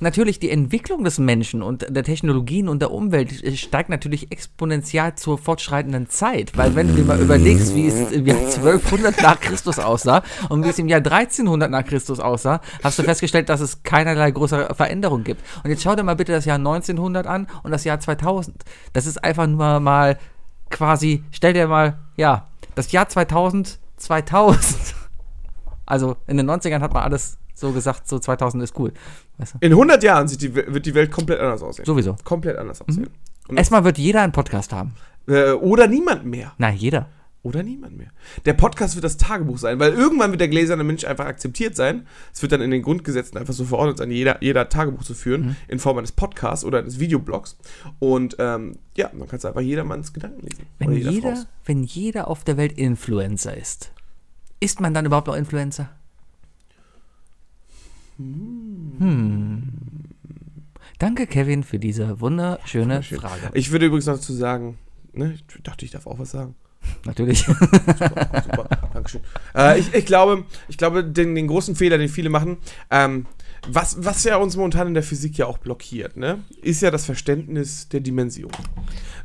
Natürlich die Entwicklung des Menschen und der Technologien und der Umwelt äh, steigt natürlich exponentiell zur fortschreitenden Zeit. Weil wenn du dir mal überlegst, wie es im Jahr 1200 nach Christus aussah und wie es im Jahr 1300 nach Christus aussah, hast du festgestellt, dass es keinerlei größere Veränderung gibt. Und jetzt schau dir mal bitte das Jahr 1900 an und das Jahr 2000. Das ist einfach nur mal quasi, stell dir mal, ja, das Jahr 2000, 2000. Also in den 90ern hat man alles so gesagt, so 2000 ist cool. Weißt du? In 100 Jahren sieht die, wird die Welt komplett anders aussehen. Sowieso. Komplett anders aussehen. Und, Erstmal wird jeder einen Podcast haben. äh, oder niemand mehr. Na, jeder. Oder niemand mehr. Der Podcast wird das Tagebuch sein, weil irgendwann wird der gläserne Mensch einfach akzeptiert sein. Es wird dann in den Grundgesetzen einfach so verordnet sein, jeder, jeder Tagebuch zu führen, Mhm. in Form eines Podcasts oder eines Videoblogs. Und ähm, ja, man kann es einfach jedermanns Gedanken lesen. Wenn jeder, Frau's. wenn jeder auf der Welt Influencer ist, ist man dann überhaupt noch Influencer? Hm. Danke, Kevin, für diese wunderschöne Schön. Frage. Ich würde übrigens noch dazu sagen, ne, ich dachte, ich darf auch was sagen. Natürlich. Super, super, Dankeschön. Äh, ich, ich glaube, ich glaube den, den großen Fehler, den viele machen, ähm, was, was ja uns momentan in der Physik ja auch blockiert, ne, ist ja das Verständnis der Dimension.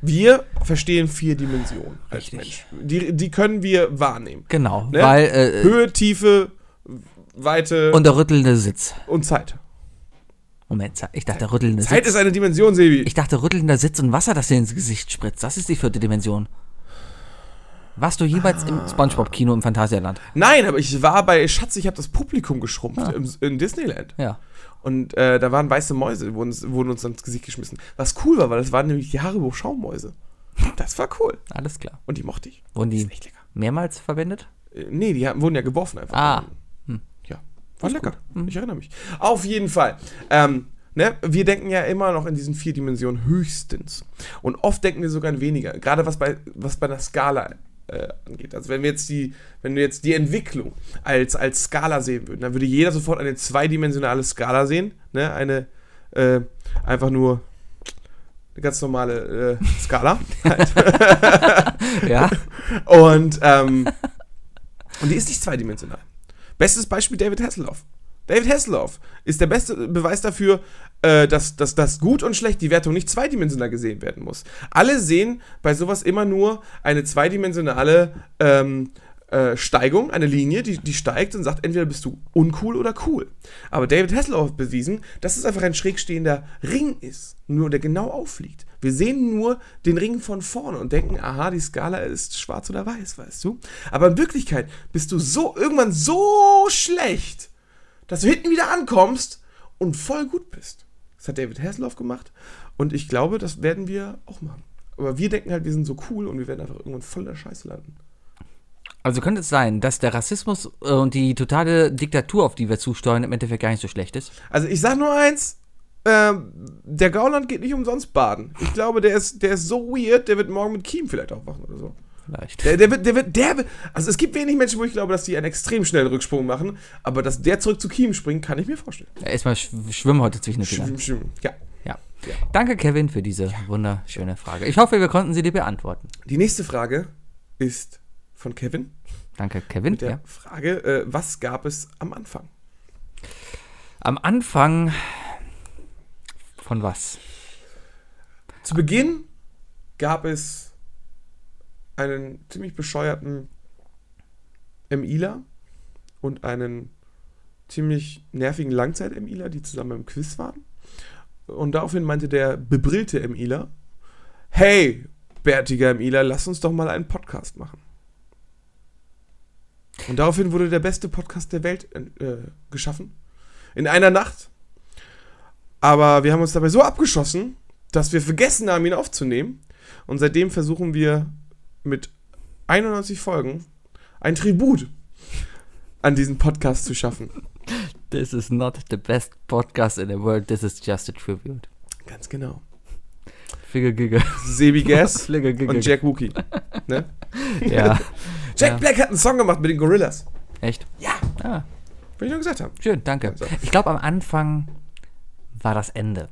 Wir verstehen vier Dimensionen als Richtig. Mensch. Die, die können wir wahrnehmen. Genau, Ne? weil äh, Höhe, Tiefe, Weite und der rüttelnde Sitz. und Zeit. Moment, ich dachte rüttelnde Zeit Sitz. ist eine Dimension, Sebi. Ich dachte rüttelnder Sitz und Wasser, das dir ins Gesicht spritzt. Das ist die vierte Dimension. Warst du jemals Ah. im SpongeBob-Kino im Phantasialand? Nein, aber ich war bei Schatz, ich habe das Publikum geschrumpft Ah. im, in Disneyland. Ja. Und äh, da waren weiße Mäuse, die wurden, uns- wurden uns ins Gesicht geschmissen. Was cool war, weil das waren nämlich die Haribo-Schaummäuse. Das war cool. Alles klar. Und die mochte ich. Wurden die mehrmals verwendet? Äh, nee, die haben, wurden ja geworfen einfach. Ah. Hm. Ja, war Ist lecker. Hm. Ich erinnere mich. Auf jeden Fall. Ähm, ne, wir denken ja immer noch in diesen vier Dimensionen höchstens. Und oft denken wir sogar in weniger. Gerade was bei, was bei der Skala äh, angeht. Also wenn wir jetzt die, wenn wir jetzt die Entwicklung als, als Skala sehen würden, dann würde jeder sofort eine zweidimensionale Skala sehen. Ne? Eine äh, einfach nur eine ganz normale äh, Skala. Ja. Und, ähm, und die ist nicht zweidimensional. Bestes Beispiel David Hasselhoff. David Hasselhoff ist der beste Beweis dafür, äh, dass, dass das gut und schlecht die Wertung nicht zweidimensional gesehen werden muss. Alle sehen bei sowas immer nur eine zweidimensionale ähm, äh, Steigung, eine Linie, die, die steigt und sagt, entweder bist du uncool oder cool. Aber David Hasselhoff hat bewiesen, dass es einfach ein schräg stehender Ring ist, nur der genau aufliegt. Wir sehen nur den Ring von vorne und denken, aha, die Skala ist schwarz oder weiß, weißt du? Aber in Wirklichkeit bist du so irgendwann so schlecht, dass du hinten wieder ankommst und voll gut bist. Das hat David Hasselhoff gemacht und ich glaube, das werden wir auch machen. Aber wir denken halt, wir sind so cool und wir werden einfach irgendwann voll in der Scheiße landen. Also könnte es sein, dass der Rassismus äh, und die totale Diktatur, auf die wir zusteuern, im Endeffekt gar nicht so schlecht ist? Also ich sag nur eins, ähm, der Gauland geht nicht umsonst baden. Ich glaube, der ist, der ist so weird, der wird morgen mit Kiem vielleicht aufwachen oder so. Vielleicht. Der, der wird, der wird, der wird, also es gibt wenig Menschen, wo ich glaube, dass die einen extrem schnellen Rücksprung machen, aber dass der zurück zu Kiem springt, kann ich mir vorstellen. Erstmal sch schwimmen heute zwischen den Fingern. Schwimmen, schwimmen. Ja. Ja. Danke, Kevin, für diese wunderschöne Frage. Ich hoffe, wir konnten sie dir beantworten. Die nächste Frage ist von Kevin Danke, Kevin. mit der Ja. Frage, äh, was gab es am Anfang? Am Anfang von was? Zu Beginn gab es einen ziemlich bescheuerten MILA und einen ziemlich nervigen Langzeit-MILA, die zusammen im Quiz waren. Und daraufhin meinte der bebrillte MILA, hey, bärtiger MILA, lass uns doch mal einen Podcast machen. Und daraufhin wurde der beste Podcast der Welt äh, geschaffen. In einer Nacht. Aber wir haben uns dabei so abgeschossen, dass wir vergessen haben, ihn aufzunehmen. Und seitdem versuchen wir mit 91 Folgen ein Tribut an diesen Podcast zu schaffen. This is not the best podcast in the world, this is just a tribute. Ganz genau. Figge Gigge. Sebi Gas und Jack Wookie. Ne? Ja. Jack Ja. Black hat einen Song gemacht mit den Gorillas. Echt? Ja. Ah, Will ich nur gesagt haben. schön, danke. So. Ich glaube, am Anfang war das Ende.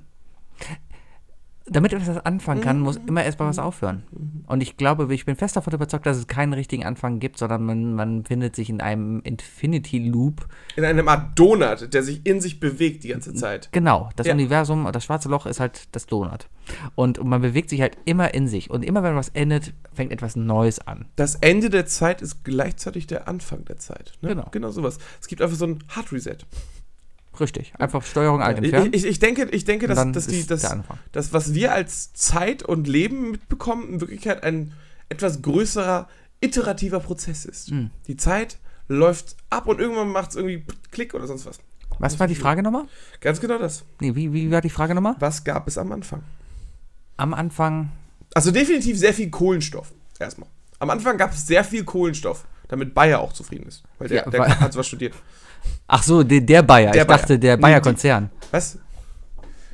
Damit etwas anfangen kann, muss immer erstmal was aufhören. Und ich glaube, ich bin fest davon überzeugt, dass es keinen richtigen Anfang gibt, sondern man, man findet sich in einem Infinity Loop. In einem Art Donut, der sich in sich bewegt die ganze Zeit. Genau, das Ja. Universum, das schwarze Loch ist halt das Donut. Und man bewegt sich halt immer in sich. Und immer wenn was endet, fängt etwas Neues an. Das Ende der Zeit ist gleichzeitig der Anfang der Zeit. Ne? Genau. Genau sowas. Es gibt einfach so ein Hard Reset. Richtig. Einfach Steuerung alt Ich, entfernen. ich, ich denke, ich denke dass, dass, die, dass, der Anfang. das, was wir als Zeit und Leben mitbekommen, in Wirklichkeit ein etwas größerer, iterativer Prozess ist. Mhm. Die Zeit läuft ab und irgendwann macht es irgendwie Klick oder sonst was. Was war die Frage nochmal? Ganz genau das. Nee, wie, wie war die Frage nochmal? Was gab es am Anfang? Am Anfang. Also definitiv sehr viel Kohlenstoff. Erstmal. Am Anfang gab es sehr viel Kohlenstoff, damit Bayer auch zufrieden ist. Weil der, Ja, der weil- hat was studiert. Ach so, der, der Bayer. Der ich dachte, Bayer. der Nee, Bayer-Konzern. Was?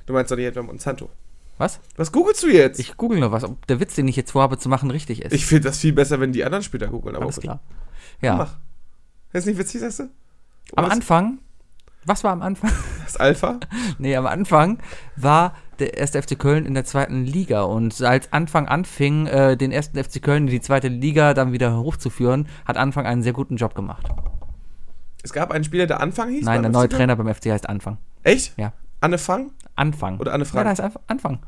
Du meinst doch nicht etwa Monsanto. Was? Was googelst du jetzt? Ich google nur was, ob der Witz, den ich jetzt vorhabe zu machen, richtig ist. Ich finde das viel besser, wenn die anderen später googeln. Aber Alles gut. klar. Ja. Mach. Ist nicht witzig, sagst du? Am Was? Anfang, was war am Anfang? Das Alpha? nee, am Anfang war der erste FC Köln in der zweiten Liga und als Anfang anfing, äh, den ersten FC Köln in die zweite Liga dann wieder hochzuführen, hat Anfang einen sehr guten Job gemacht. Es gab einen Spieler, der Anfang hieß? Nein, der neue? Trainer beim FC heißt Anfang. Echt? Ja. Anne Fang? Anfang. Oder Anne Ja, Frank? da heißt Anfang.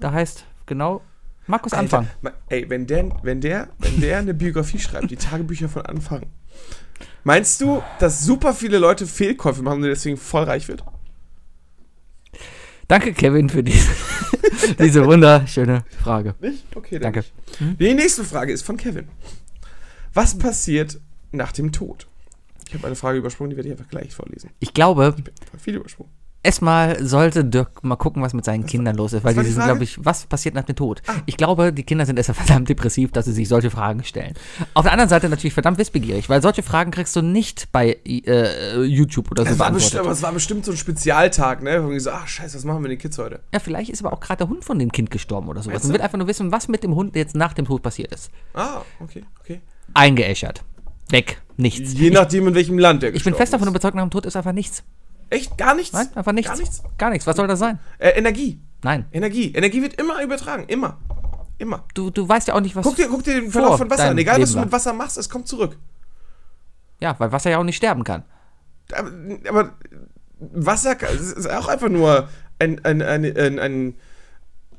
Da heißt genau Markus Alter, Anfang. Ey, wenn der, wenn, der, wenn der eine Biografie schreibt, die Tagebücher von Anfang, meinst du, dass super viele Leute Fehlkäufe machen und deswegen voll reich wird? Danke, Kevin, für diese, diese wunderschöne Frage. Nicht? Okay, Danke. nicht. Die nächste Frage ist von Kevin. Was passiert nach dem Tod? Ich habe eine Frage übersprungen, die werde ich einfach gleich vorlesen. Ich glaube, Voll viel übersprungen. erstmal sollte Dirk mal gucken, was mit seinen Kindern los ist, weil war die die sind, glaube ich, was passiert nach dem Tod? Ah. Ich glaube, die Kinder sind erstmal verdammt depressiv, dass sie sich solche Fragen stellen. Auf der anderen Seite natürlich verdammt wissbegierig, weil solche Fragen kriegst du nicht bei äh, YouTube oder so Es war, bestimmt, aber es war bestimmt so ein Spezialtag, ne? Wo wir so, ach scheiße, was machen wir mit den Kids heute? Ja, vielleicht ist aber auch gerade der Hund von dem Kind gestorben oder sowas. Du? will einfach nur wissen, was mit dem Hund jetzt nach dem Tod passiert ist. Ah, okay, okay. Eingeäschert. Weg. Nichts. Je nachdem, in welchem Land der Ich bin fest davon überzeugt, nach dem Tod ist einfach nichts. Echt? Gar nichts? Nein, einfach nichts. Gar nichts? Gar nichts. Was soll das sein? Äh, Energie. Nein. Energie. Energie wird immer übertragen. Immer. Immer. Du, du weißt ja auch nicht, was. Guck dir, guck dir den Verlauf von Wasser an. Egal, was Leben du mit. Wasser machst, es kommt zurück. Ja, weil Wasser ja auch nicht sterben kann. Aber, aber Wasser ist auch einfach nur ein, ein, ein, ein, ein,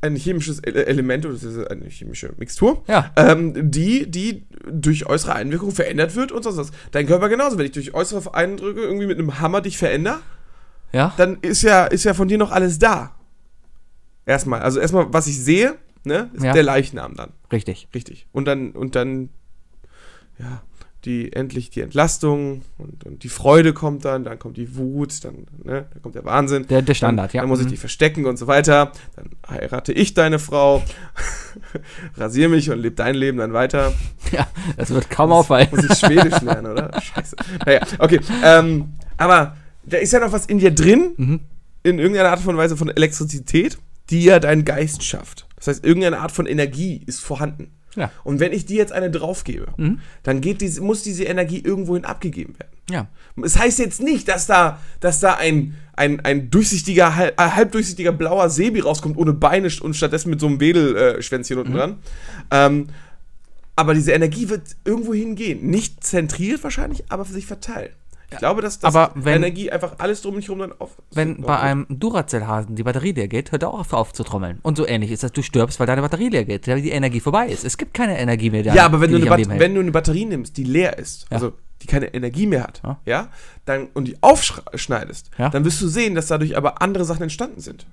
ein chemisches Ele- Element, oder es ist eine chemische Mixtur, Ja. ähm, die, die durch äußere Einwirkung verändert wird und sonst was. Dein Körper genauso. Wenn ich durch äußere Eindrücke irgendwie mit einem Hammer dich verändere, Ja? dann ist ja, ist ja von dir noch alles da. Erstmal. Also erstmal, was ich sehe, ne, ist Ja. der Leichnam dann. Richtig. Richtig. Und dann, und dann, ja, die endlich die Entlastung und, und die Freude kommt dann, dann kommt die Wut, dann, ne, dann kommt der Wahnsinn. Der, der Standard, dann, ja. Dann muss ich Mhm. die verstecken und so weiter. Dann heirate ich deine Frau, rasiere mich und lebe dein Leben dann weiter. Ja, das wird kaum auffallen. Muss ich Schwedisch lernen, oder? Scheiße. Naja, okay. Ähm, aber da ist ja noch was in dir drin, Mhm. in irgendeiner Art von Weise von Elektrizität, die ja deinen Geist schafft. Das heißt, irgendeine Art von Energie ist vorhanden. Ja. Und wenn ich dir jetzt eine draufgebe, Mhm. dann geht diese, muss diese Energie irgendwohin abgegeben werden. Ja. Es heißt jetzt nicht, dass da, dass da ein, ein, ein durchsichtiger, halb, äh, halbdurchsichtiger blauer Sebi rauskommt ohne Beine und stattdessen mit so einem Wedelschwänzchen Mhm. unten dran. Ähm, aber diese Energie wird irgendwo hingehen. Nicht zentriert wahrscheinlich, aber für sich verteilen. Ich glaube, dass, dass aber wenn- Energie einfach alles drum und nicht rum dann auf. Wenn bei einem Duracell-Hasen die Batterie leer geht, hört er auch auf, auf zu trommeln. Und so ähnlich ist das, du stirbst, weil deine Batterie leer geht, weil die Energie vorbei ist. Es gibt keine Energie mehr da. Ja, aber wenn die du, eine wenn du eine Batterie nimmst, die leer ist, Ja. also die keine Energie mehr hat, Ja. ja, dann, und die aufschneidest, Ja. dann wirst du sehen, dass dadurch aber andere Sachen entstanden sind.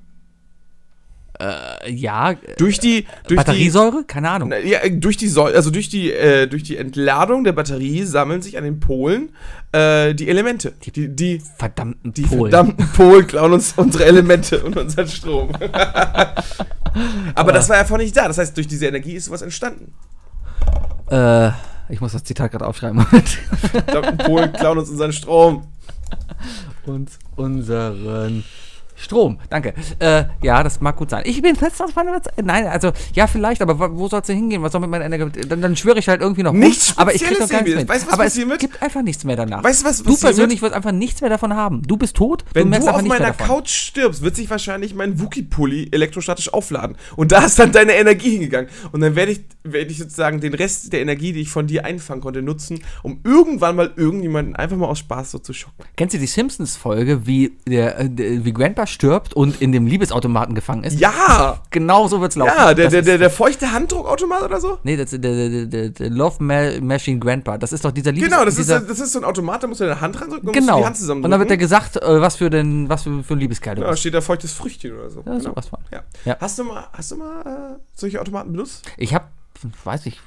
Äh, ja, äh, Durch die, durch Batteriesäure? Keine Ahnung. die, ja, durch die Säu also durch die, äh, durch die Entladung der Batterie sammeln sich an den Polen äh, die Elemente. Die, die, Verdammten die Polen. verdammten Polen klauen uns unsere Elemente und unseren Strom. aber das war ja vorher nicht da. Das heißt, durch diese Energie ist was entstanden. Äh, ich muss das Zitat gerade aufschreiben. Verdammten Polen klauen uns unseren Strom. Und unseren Strom. Danke. Äh, ja, das mag gut sein. Ich bin fest davon überzeugt. Nein, also, ja, vielleicht, aber wo- wo soll es denn hingehen? Was soll mit meiner Energie? Dann, dann schwöre ich halt irgendwie noch. Nichts aber ich krieg doch gar nichts mit. Weißt du, was aber es wird? gibt einfach nichts mehr danach. Weißt du, was du persönlich wirst einfach nichts mehr davon haben. Du bist tot, Wenn du einfach auf meiner. Couch stirbst, wird sich wahrscheinlich mein Wookie-Pulli elektrostatisch aufladen. Und da ist dann deine Energie hingegangen. Und dann werde ich, werde ich sozusagen den Rest der Energie, die ich von dir einfangen konnte, nutzen, um irgendwann mal irgendjemanden einfach mal aus Spaß so zu schocken. Kennst du die Simpsons-Folge, wie, der, äh, der, wie Grandpa stirbt und in dem Liebesautomaten gefangen ist? Ja! Genau so wird's laufen. Ja, der, Das der, der, der feuchte Handdruckautomat oder so? Nee, das ist der, der, der, der Love Ma Machine Grandpa. Das ist doch dieser Liebes Genau, das ist, das ist so ein Automat, da musst du deine Hand drandrücken und musst Genau. die Hand zusammen Und dann wird dir gesagt, äh, was für den, was für, für ein Liebeskerl du Ja, steht da feuchtes Früchtchen oder so. Ja, genau. sowas von. Ja. Ja. Hast du mal, hast du mal äh, solche Automaten benutzt? Ich habe, weiß ich,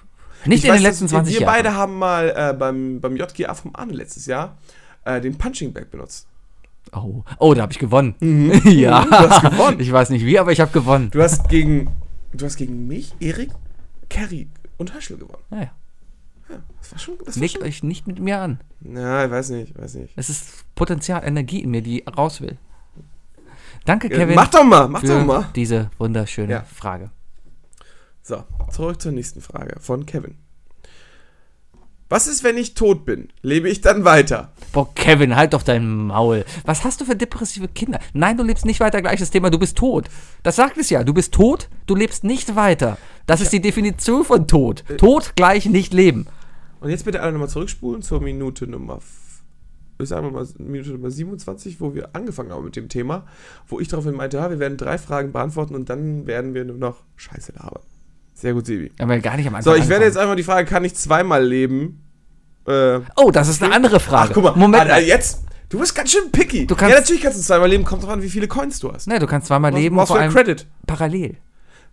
nicht Ich in weiß, den letzten dass 20 wir Jahren. beide haben mal äh, beim, beim JGA vom Arne letztes Jahr äh, den Punching Bag benutzt. Oh, oh da habe ich gewonnen. ja, Mhm, du hast gewonnen. Ich weiß nicht wie, aber ich habe gewonnen. Du hast gegen, du hast gegen mich, Erik, Carry und Höschel gewonnen. Naja, Das war schon. Das war legt schon euch nicht mit mir an. ja, ich weiß nicht, weiß nicht. Es ist Potenzial, Energie in mir, die raus will. Danke, Ja, Kevin, mach doch mal, mach doch mal. diese wunderschöne Ja. Frage. So, zurück zur nächsten Frage von Kevin. Was ist, wenn ich tot bin? Lebe ich dann weiter? Boah, Kevin, halt doch dein Maul. Was hast du für depressive Kinder? Nein, du lebst nicht weiter. Gleiches Thema, du bist tot. Das sagt es ja. Du bist tot, du lebst nicht weiter. Das ist die Definition von tot. Tot gleich nicht leben. Und jetzt bitte alle nochmal zurückspulen zur Minute Nummer. f- Ich sage mal Minute Nummer 27, wo wir angefangen haben mit dem Thema, wo ich daraufhin meinte, ja, wir werden drei Fragen beantworten und dann werden wir nur noch Scheiße labern. Sehr gut, Sebi. Aber wir gar nicht am Anfang. So, ich werde jetzt anfangen. einmal die Frage, kann ich zweimal leben? Äh, Oh, das ist eine andere Frage. ach, guck mal, Moment. Alter, jetzt. Du bist ganz schön picky. Du kannst- ja, natürlich kannst du zweimal leben, kommt drauf an, wie viele Coins du hast. Ne, du kannst zweimal Was- leben, was vor für ein allem Credit? parallel.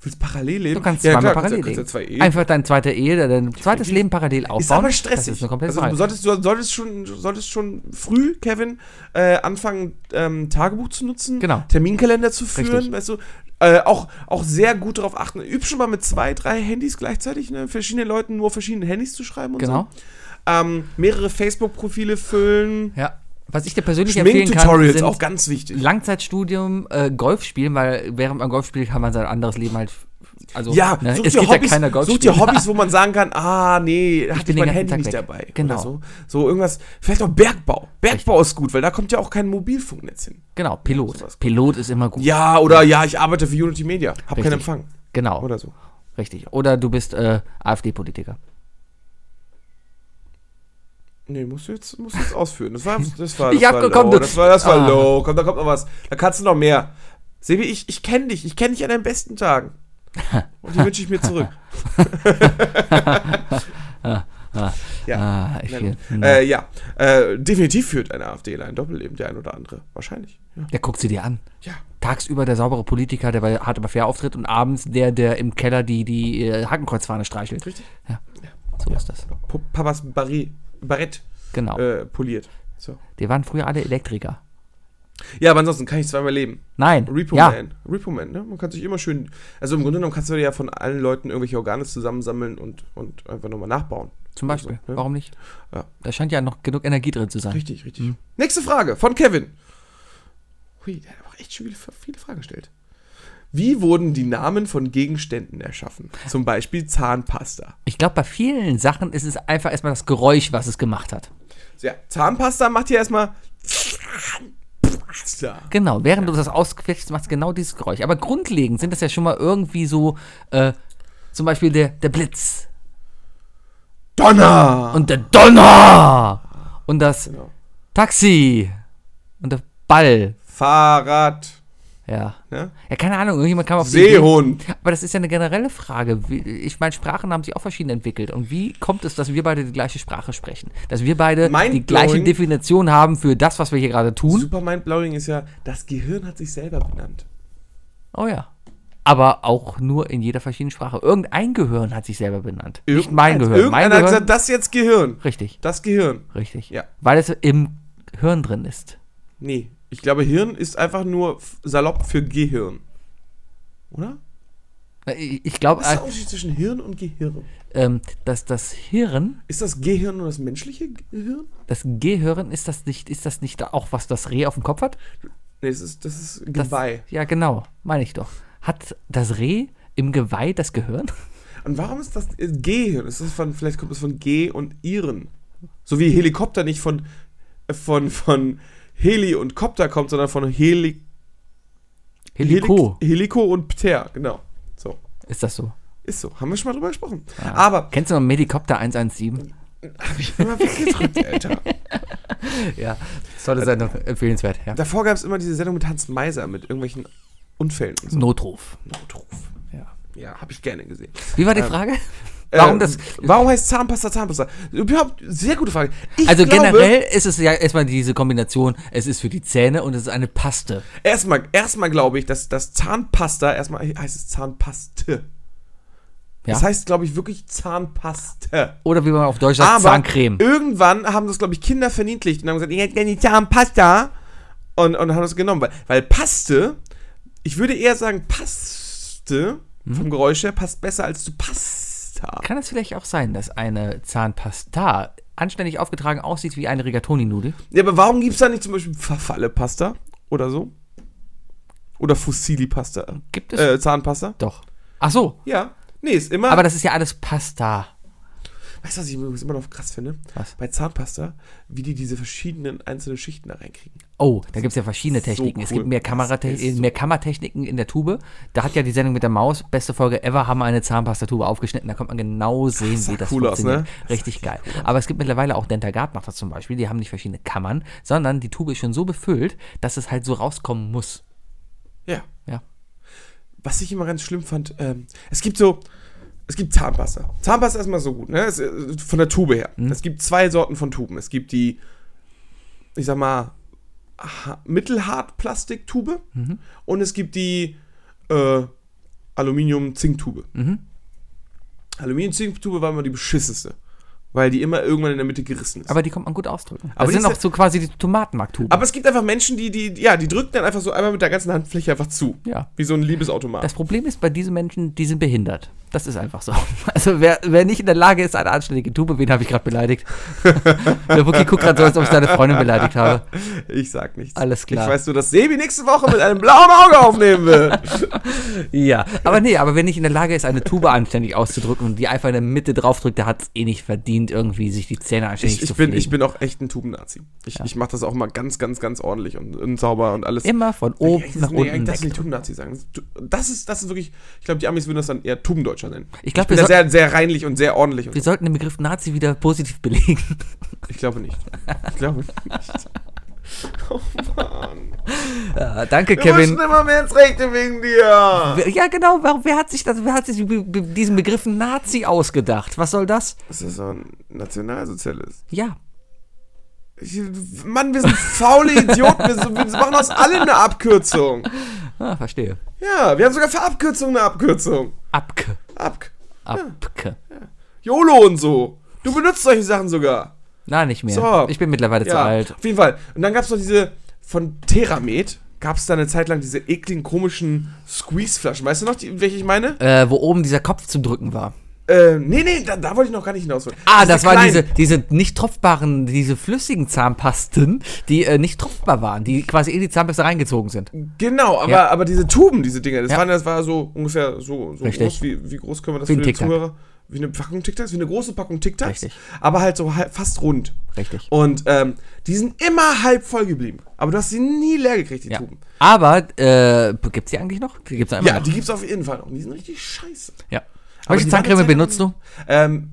Willst du parallel leben? Du kannst ja, zweimal klar, parallel kannst, leben. kannst ja zwei. Einfach deine zweite Ehe, dein zweites Leben parallel aufbauen. Ist aber stressig. Das ist also, du solltest, du solltest schon, solltest schon früh, Kevin, äh, anfangen, ähm, Tagebuch zu nutzen, Genau. Terminkalender zu führen, Richtig. weißt du, äh, auch, auch sehr gut darauf achten. Üb schon mal mit zwei, drei Handys gleichzeitig, ne? verschiedene Leuten nur verschiedene Handys zu schreiben und Genau. so. Ähm, mehrere Facebook-Profile füllen. Ja. Was ich dir persönlich empfehlen kann, sind auch ganz wichtig. Langzeitstudium, äh, Golf spielen, weil während man Golf spielt, kann man sein anderes Leben halt. Also, Ja, ne, such, es dir Hobbys, ja keiner Golf such dir Hobbys, wo man sagen kann, ah, nee, hatte ich bin mein Handy Tag nicht weg. dabei. Genau. So. so irgendwas, vielleicht auch Bergbau. Bergbau ist gut, weil da kommt ja auch kein Mobilfunknetz hin. Genau, Pilot. sowas. Pilot ist immer gut. Ja, oder ja, ich arbeite für Unity Media, hab Richtig. keinen Empfang. Genau, Oder so. richtig. Oder du bist äh, AfD-Politiker. Nee, musst du jetzt, musst du jetzt ausführen. Das war, das war, Ich das hab war gekommen, low. Das war, das war Ah. low. Komm, da kommt noch was. Da kannst du noch mehr. Sebi, ich, ich kenne dich. Ich kenne dich an deinen besten Tagen. Und die wünsche ich mir zurück. ja. Ah, will, Äh, ja, äh, definitiv führt eine AfDler ein Doppelleben, der ein oder andere. Wahrscheinlich. Ja. Der guckt sie dir an. ja. Tagsüber der saubere Politiker, der bei Hart aber fair auftritt und abends der, der im Keller die, die äh, Hakenkreuzfahne streichelt. Richtig. Ja, so ist das. P Papas Barret, Barett Genau. äh, poliert. So. Die waren früher alle Elektriker. Ja, aber ansonsten kann ich zweimal leben. Nein. Repo ja. Man. Repo Man, ne? Man kann sich immer schön. Also im Grunde genommen kannst du ja von allen Leuten irgendwelche Organe zusammensammeln und, und einfach nochmal nachbauen. Zum Beispiel. Also, ne? Warum nicht? Ja. Da scheint ja noch genug Energie drin zu sein. Richtig, richtig. Mhm. Nächste Frage von Kevin. Hui, der hat aber echt schon viele, Fragen gestellt. Wie wurden die Namen von Gegenständen erschaffen? Zum Beispiel Zahnpasta. Ich glaube, bei vielen Sachen ist es einfach erstmal das Geräusch, was es gemacht hat. So, ja, Zahnpasta macht hier erstmal Zahnpasta. Genau, während du das ausquetschst, macht es genau dieses Geräusch. Aber grundlegend sind das ja schon mal irgendwie so, äh, zum Beispiel der, der Blitz Donner! und der Donner und das Genau. Taxi und der Ball. Fahrrad. Ja. Ne? Ja, keine Ahnung, irgendjemand kam auf die. Seehund. Aber das ist ja eine generelle Frage. Ich meine, Sprachen haben sich auch verschieden entwickelt. Und wie kommt es, dass wir beide die gleiche Sprache sprechen? Dass wir beide die gleiche Definition haben für das, was wir hier gerade tun? Super Mindblowing ist ja, das Gehirn hat sich selber benannt. Oh ja. Aber auch nur in jeder verschiedenen Sprache. Irgendein Gehirn hat sich selber benannt. Nicht mein Gehirn. Mein Irgendeiner hat Gehirn. gesagt, das jetzt Gehirn. richtig, Das Gehirn. richtig. Ja. Weil es im Hirn drin ist. Nee, ich glaube, Hirn ist einfach nur salopp für Gehirn. Oder? Ich glaube, Was ist der Unterschied zwischen Hirn und Gehirn? ähm, dass das Hirn, Ist das Gehirn nur das menschliche Gehirn? das Gehirn, ist das nicht, ist das nicht auch, was das Reh auf dem Kopf hat? Nee, das ist, das ist Das, Geweih. Ja, genau, meine ich doch. Hat das Reh im Geweih das Gehirn? Und warum ist das äh, Gehirn? Ist das von, vielleicht kommt das von G und Iren. So wie Helikopter nicht von, äh, von, von Heli und Kopter kommt, sondern von Heli, Helico. Helik- Helico und Pter, genau. So. Ist das so? Ist so. Haben wir schon mal drüber gesprochen. Ja. Aber Kennst du noch Medikopter 117? habe ich immer weggedrückt, Alter. Ja, tolle Sendung, empfehlenswert. Ja. Davor gab es immer diese Sendung mit Hans Meiser mit irgendwelchen Unfällen und so. Notruf. Notruf. Ja. Ja, habe ich gerne gesehen. Wie war die Ähm, Frage? Warum Äh, das? Warum heißt Zahnpasta Zahnpasta? Überhaupt sehr gute Frage. Ich Also glaube, generell ist es ja erstmal diese Kombination, es ist für die Zähne und es ist eine Paste. Erstmal, erstmal glaube ich, dass das Zahnpasta, erstmal heißt es Zahnpaste. Ja? Das heißt, glaube ich, wirklich Zahnpaste. Oder wie man auf Deutsch sagt, Aber Zahncreme. irgendwann haben das, glaube ich, Kinder verniedlicht und haben gesagt, ich hätte gerne Zahnpasta. Und, und haben das genommen. Weil, weil Paste, ich würde eher sagen, Paste Mhm. vom Geräusch her passt besser als zu Pasta. Zahnpasta. Kann es vielleicht auch sein, dass eine Zahnpasta anständig aufgetragen aussieht wie eine Rigatoni-Nudel? Ja, aber warum gibt es da nicht zum Beispiel Verfalle-Pasta oder so? Oder Fusilli-Pasta? Gibt es? Äh, Zahnpasta? Doch. Ach so. Ja. Nee, ist immer. Aber das ist ja alles Pasta. Weißt du, was ich übrigens immer noch krass finde? Was? Bei Zahnpasta, wie die diese verschiedenen einzelnen Schichten da reinkriegen. Oh, da gibt es ja verschiedene So Techniken. Es cool. gibt mehr, Kamerate Das ist so mehr Kammertechniken in der Tube. Da hat ja die Sendung mit der Maus, beste Folge ever, haben wir eine Zahnpastatube aufgeschnitten. Da kommt man genau sehen, sah wie das cool aus, funktioniert. ne? Das Richtig geil. Aber es gibt mittlerweile auch Dentagard macht das zum Beispiel. Die haben nicht verschiedene Kammern, sondern die Tube ist schon so befüllt, dass es halt so rauskommen muss. Ja. Ja. Was ich immer ganz schlimm fand, ähm, es gibt so, es gibt Zahnpasta. Zahnpasta ist erstmal so gut, ne? Es, äh, von der Tube her. Mhm. Es gibt zwei Sorten von Tuben. Es gibt die, ich sag mal, ha- Mittelhart-Plastiktube Mhm. und es gibt die äh, Aluminium-Zinktube. Mhm. Aluminium-Zinktube war immer die beschissenste, weil die immer irgendwann in der Mitte gerissen ist. Aber die kommt man gut ausdrücken. Aber das die sind auch so quasi die Tomatenmarktuben. Aber es gibt einfach Menschen, die, die, ja, die drücken dann einfach so einmal mit der ganzen Handfläche einfach zu. Ja. Wie so ein Liebesautomat. Das Problem ist bei diesen Menschen, die sind behindert. Das ist einfach so. Also wer, wer nicht in der Lage ist, eine anständige Tube, wen habe ich gerade beleidigt? der Wookie guckt gerade so, als ob ich seine Freundin beleidigt habe. Ich sag nichts. Alles klar. Ich weiß nur, dass Sebi nächste Woche mit einem blauen Auge aufnehmen will. Ja, aber nee, aber wer nicht in der Lage ist, eine Tube anständig auszudrücken und die einfach in der Mitte draufdrückt, der hat es eh nicht verdient, irgendwie sich die Zähne anständig Ich, ich, zu bin, pflegen. ich bin auch echt ein Tubennazi. Ich, ich mache das auch mal ganz, ganz, ganz ordentlich und, und sauber und alles. Immer von oben eigentlich- nach nee, unten weg. nicht Tubennazi sagen. Das ist, das ist wirklich, ich glaube, die Amis würden das dann eher Tubendeutscher nennen. Ich glaub, bin wir da sehr, sehr reinlich und sehr ordentlich. Und Wir sollten den Begriff Nazi wieder positiv belegen. ich glaube nicht. Ich glaube nicht. Oh Mann. Ja, danke, Wir Kevin. müssen immer mehr ins Rechte wegen dir. Ja, genau. Warum, wer hat sich, das, wer hat sich diesen Begriff Nazi ausgedacht? Was soll das? Das ist so ein Nationalsozialist. Ja. Ich, Mann, wir sind faule Idioten. Wir, wir machen aus allem eine Abkürzung. Ah, verstehe. Ja, wir haben sogar für Abkürzung eine Abkürzung. Abke. Ab. Abke. YOLO und so. Du benutzt solche Sachen sogar. Na, nicht mehr. So. Ich bin mittlerweile zu Ja, alt. auf jeden Fall. Und dann gab es noch diese, von Theramed, gab es da eine Zeit lang diese ekligen, komischen Squeeze-Flaschen. Weißt du noch, die, welche ich meine? Äh, wo oben dieser Kopf zum Drücken war. Äh, nee, nee, da, da wollte ich noch gar nicht hinaus. Ah, das waren diese, diese nicht tropfbaren, diese flüssigen Zahnpasten, die äh, nicht tropfbar waren, die quasi in die Zahnpasta reingezogen sind. Genau, aber, Ja. aber diese Tuben, diese Dinger, das, Ja. waren, das war so ungefähr so, so Richtig. groß. Wie, wie groß können wir das Wie für die. Zuhörer? Wie eine Packung Tic Tacs, wie eine große Packung Tic Tacs. Richtig. Aber halt so halb, fast rund. Richtig. Und ähm, die sind immer halb voll geblieben. Aber du hast sie nie leer gekriegt, die Ja. Tuben. Aber, äh, gibt's die eigentlich noch? Die gibt's Ja, noch. die gibt's auf jeden Fall noch. Die sind richtig scheiße. ja. Aber Welche die Zahncreme benutzt du? Ähm,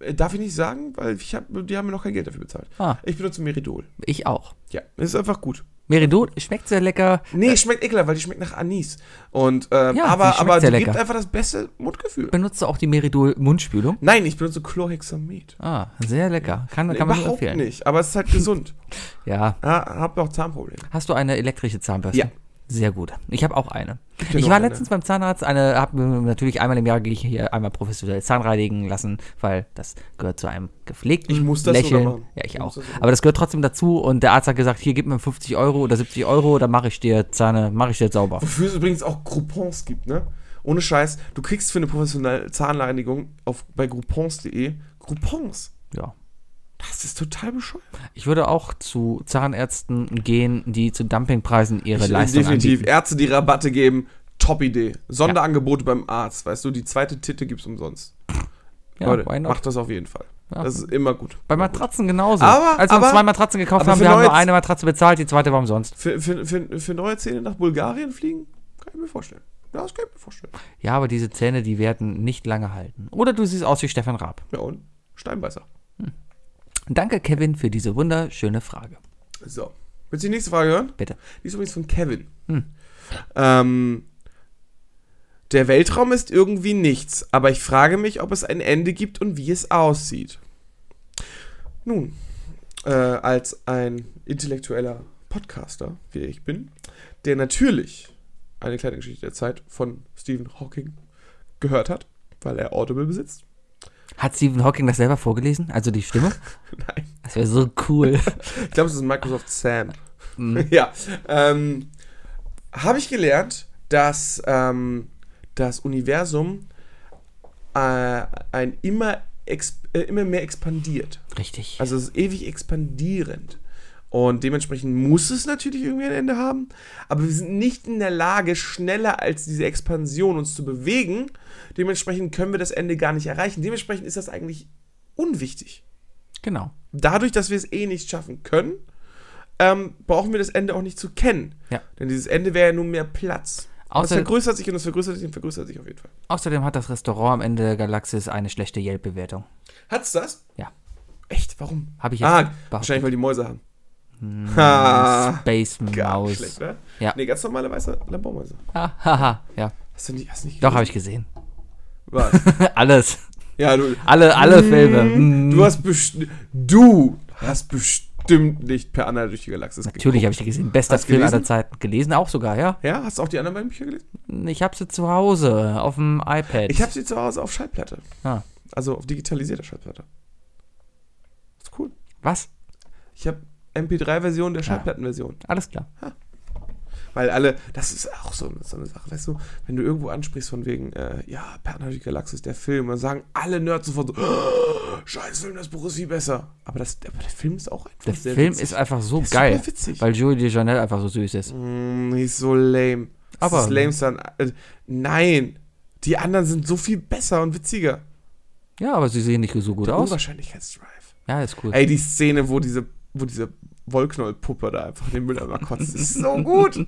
äh, darf ich nicht sagen, weil ich hab, die haben mir noch kein Geld dafür bezahlt. Ah. Ich benutze Meridol. Ich auch. Ja, ist einfach gut. Meridol schmeckt sehr lecker. Nee, schmeckt ekelhaft, weil die schmeckt nach Anis. Und, ähm, Ja, die aber, schmeckt aber die gibt einfach das beste Mundgefühl. Benutzt du auch die Meridol Mundspülung? Nein, ich benutze Chlorhexamid. Ah, sehr lecker. Kann, kann man Überhaupt empfehlen. nicht, aber es ist halt gesund. Ja. ja, hab auch Zahnprobleme. Hast du eine elektrische Zahnbürste? Ja. Sehr gut. Ich habe auch eine. Ich war eine. letztens beim Zahnarzt, eine habe natürlich einmal im Jahr gehe ich hier einmal professionell Zahnreinigen lassen, weil das gehört zu einem gepflegten Ich muss das Lächeln. sogar machen. Ja, ich Ich auch. Aber das gehört trotzdem dazu und der Arzt hat gesagt, hier gib mir 50 Euro oder 70 Euro, dann mache ich dir Zähne, mache ich dir sauber. Wofür es übrigens auch Groupons gibt, ne? Ohne Scheiß, du kriegst für eine professionelle Zahnreinigung auf, bei groupons.de Groupons. Ja. Das ist total bescheuert. Ich würde auch zu Zahnärzten gehen, die zu Dumpingpreisen ihre Ich, Leistung definitiv. anbieten. Ärzte, die Rabatte geben, top Idee. Sonderangebote beim Arzt, weißt du, die zweite Titte gibt's umsonst. Ja, Leute, why not? macht das auf jeden Fall. Ja. Das ist immer gut. Bei Matratzen genauso. Aber- Als wir aber- zwei Matratzen gekauft haben, wir haben nur eine Matratze bezahlt, die zweite war umsonst. Für, für, für, für neue Zähne nach Bulgarien fliegen, kann ich mir vorstellen. Ja, das kann ich mir vorstellen. Ja, aber diese Zähne, die werden nicht lange halten. Oder du siehst aus wie Stefan Raab. Ja, und Steinbeißer. Danke, Kevin, für diese wunderschöne Frage. So. Willst du die nächste Frage hören? Bitte. Die ist übrigens von Kevin. Hm. Ähm, der Weltraum ist irgendwie nichts, aber ich frage mich, ob es ein Ende gibt und wie es aussieht. Nun, äh, als ein intellektueller Podcaster, wie ich bin, der natürlich eine kleine Geschichte der Zeit von Stephen Hawking gehört hat, weil er Audible besitzt. Hat Stephen Hawking das selber vorgelesen? Also die Stimme? Nein. Das wäre so cool. Ich glaube, es ist Microsoft Sam. Mhm. ja. Ähm, Habe ich gelernt, dass ähm, das Universum äh, ein immer, äh, immer mehr expandiert. Richtig. Also es ist ewig expandierend. Und dementsprechend muss es natürlich irgendwie ein Ende haben. Aber wir sind nicht in der Lage, schneller als diese Expansion uns zu bewegen. Dementsprechend können wir das Ende gar nicht erreichen. Dementsprechend ist das eigentlich unwichtig. genau. Dadurch, dass wir es eh nicht schaffen können, ähm, brauchen wir das Ende auch nicht zu kennen. Ja. Denn dieses Ende wäre ja nur mehr Platz. Außer, vergrößert sich und es vergrößert sich und vergrößert sich auf jeden Fall. außerdem hat das Restaurant am Ende der Galaxis eine schlechte Yelp-Bewertung. Hat's das? Ja. Echt? Warum? Habe ich jetzt Ah, wahrscheinlich, weil die Mäuse haben. Ha. Space Maus. schlecht, ne? Ja. Nee, ganz normale weiße Labormäuse. Haha, ja. Hast du nicht, hast nicht Doch, habe ich gesehen. Was? Alles. Ja, du, Alle, alle Filme. Mm. du hast bestimmt, du hast bestimmt nicht per Anna durch die Galaxis Natürlich habe ich die gesehen. Bester Hast Film gelesen? aller Zeiten. Gelesen auch sogar, ja. Ja, hast du auch die anderen beiden Bücher gelesen? Ich habe sie zu Hause auf dem iPad. Ich habe sie zu Hause auf Schallplatte. Ah. Also auf digitalisierter Schallplatte. Ist cool. Was? Ich habe MP3-Version der Schallplattenversion. Alles klar. Weil alle, das ist auch so, eine- so eine Sache, weißt du, wenn du irgendwo ansprichst von wegen, äh, ja, durch die Galaxis, der Film, dann sagen alle Nerds sofort so, oh, scheiß Film, das Buch ist viel besser. Aber, das, aber der Film ist auch einfach Der Film witzig. ist einfach so Ist geil, weil Joey DeJournette einfach so süß ist. Mm, die ist so lame. Das Aber- ist lamester an- äh, nein, die anderen sind so viel besser und witziger. Ja, aber sie sehen nicht so gut Der aus. Unwahrscheinlichkeitsdrive. Ja, ist cool. Ey, die Szene, wo diese, wo diese Wollknollpuppe da einfach in den Mülleimer kotzt, ist so gut.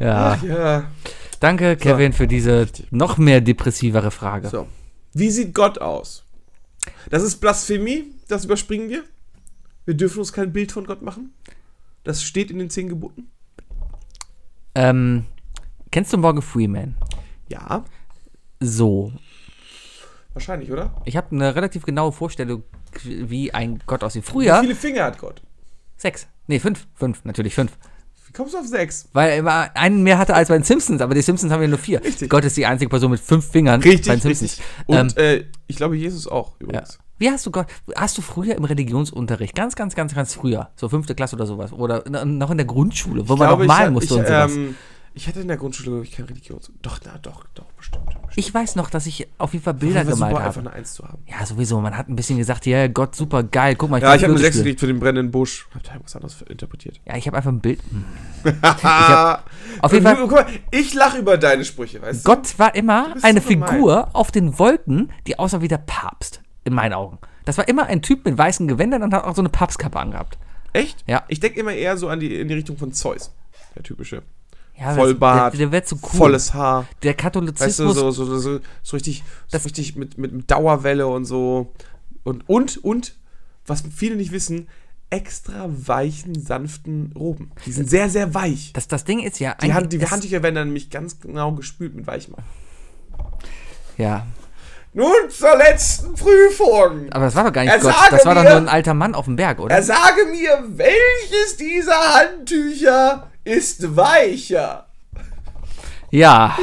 Ja. Ach ja. Danke, Kevin, für diese noch mehr depressivere Frage. So. Wie sieht Gott aus? Das ist Blasphemie, das überspringen wir. Wir dürfen uns kein Bild von Gott machen. Das steht in den zehn Geboten. Ähm, kennst du Morgan Freeman? Ja, So. wahrscheinlich, oder? Ich habe eine relativ genaue Vorstellung, wie ein Gott aussieht. Wie Früher viele Finger hat Gott? Sechs. Nee, fünf. Fünf, natürlich fünf. Wie kommst du auf sechs? Weil er immer einen mehr hatte als bei den Simpsons, aber die Simpsons haben ja nur vier. Richtig. Gott ist die einzige Person mit fünf Fingern bei den Richtig, Simpsons. richtig. Und äh, ich glaube, Jesus auch Ja. übrigens. Wie hast du Gott, hast du früher im Religionsunterricht, ganz, ganz, ganz, ganz früher, so fünfte Klasse oder sowas, oder noch in der Grundschule, wo Ich man glaube, noch malen ich, musste ich, und sowas. ähm, ich hatte in der Grundschule, glaube ich, keine Religion. Doch, na, doch, doch, bestimmt. bestimmt. Ich weiß noch, dass ich auf jeden Fall Bilder gemalt super, einfach habe. eine Eins zu haben. Ja, sowieso, man hat ein bisschen gesagt, ja, Gott, super geil, guck mal, Ja, ich habe eine Sechs gekriegt für den brennenden Busch. Hab da irgendwas anderes interpretiert. Ja, ich habe einfach ein Bild. Hm. hab, Auf jeden Fall, Guck mal, ich lache über deine Sprüche, weißt du? Gott war immer eine so gemein. Figur auf den Wolken, die aussah wie der Papst, in meinen Augen. Das war immer ein Typ mit weißen Gewändern und hat auch so eine Papstkappe angehabt. Echt? Ja. Ich denke immer eher so an die, in die Richtung von Zeus. Der typische. Ja, Vollbart, Der, der so cool. Volles Haar. Der Weißt du, Katholizismus. so, so, so, so, richtig, so Das- richtig mit, mit, Dauerwelle und so. Und, und, und, was viele nicht wissen, extra weichen, sanften Roben. Die sind sehr, sehr weich. das, das Ding ist ja Die, Hand, die Handtücher werden dann nämlich ganz genau gespült mit Weichmacher. Ja, Nun zur letzten Prüfung. aber das war doch gar nicht Er Gott. Das war doch mir- nur ein alter Mann auf dem Berg, oder? Er sage mir, welches dieser Handtücher ist weicher? Ja.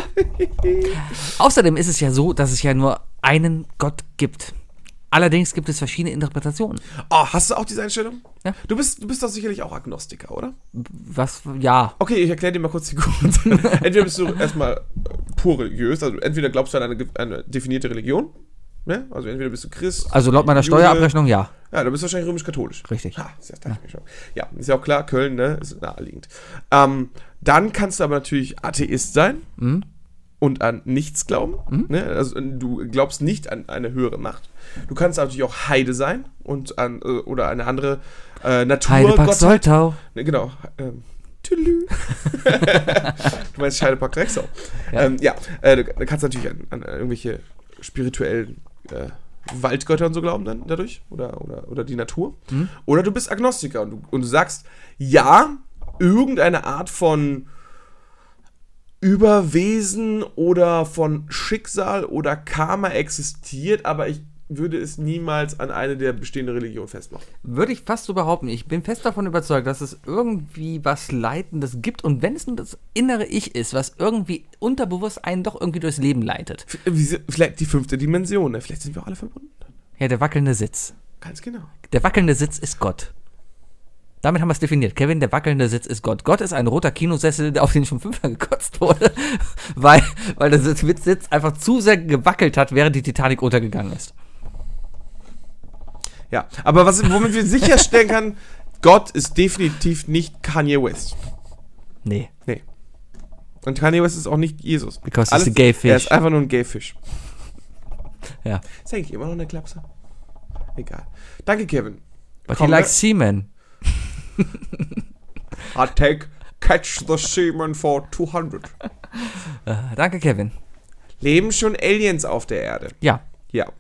Außerdem ist es ja so, dass es ja nur einen Gott gibt. Allerdings gibt es verschiedene Interpretationen. Oh, hast du auch diese Einstellung? Ja. Du bist, du bist doch sicherlich auch Agnostiker, oder? Was, ja. Okay, ich erkläre dir mal kurz die Gründe. entweder bist du erstmal pur religiös, also entweder glaubst du an eine, eine definierte Religion, ne? Also entweder bist du Christ. Also laut meiner Jude. Steuerabrechnung ja. Ja, du bist wahrscheinlich römisch-katholisch. Richtig. Ha, ich mir schon. Ja, ist ja auch klar, Köln, ne? Ist naheliegend. Ähm, dann kannst du aber natürlich Atheist sein Mhm. und an nichts glauben. Ne? Also äh, du glaubst nicht an eine höhere Macht. Du kannst natürlich auch Heide sein und an äh, oder eine andere äh, Natur. Heidepark. Soltau. Ne, genau. Ähm, du meinst Scheidepark Drexau. Ja. Ja, ähm, ja äh, du, du kannst natürlich an, an irgendwelche spirituellen äh, Waldgötter und so glauben dann dadurch. Oder, oder, oder die Natur. Mhm. Oder du bist Agnostiker und du, und du sagst, ja, irgendeine Art von Überwesen oder von Schicksal oder Karma existiert, aber ich würde es niemals an eine der bestehenden Religionen festmachen. Würde ich fast so behaupten. Ich bin fest davon überzeugt, dass es irgendwie was Leitendes gibt. Und wenn es nur das innere Ich ist, was irgendwie unterbewusst einen doch irgendwie durchs Leben leitet. Sie- Vielleicht die fünfte Dimension, ne? Vielleicht sind wir auch alle verbunden. Ja, der wackelnde Sitz. Ganz genau. Der wackelnde Sitz ist Gott. Damit haben wir es definiert. Kevin, der wackelnde Sitz ist Gott. Gott ist ein roter Kinosessel, auf den schon fünfmal gekotzt wurde, weil, weil der Sitz einfach zu sehr gewackelt hat, während die Titanic untergegangen ist. Ja, aber was, womit wir sicherstellen kann, Gott ist definitiv nicht Kanye West. Nee. Nee. Und Kanye West ist auch nicht Jesus. Because he's a gay fish. Er ist einfach nur ein gay Fisch. Ja. Ist eigentlich immer noch eine Klapse? Egal. Danke, Kevin. But Komm, he likes semen. I take catch the semen for 200. Äh, danke, Kevin. Leben schon Aliens auf der Erde? Ja. Ja.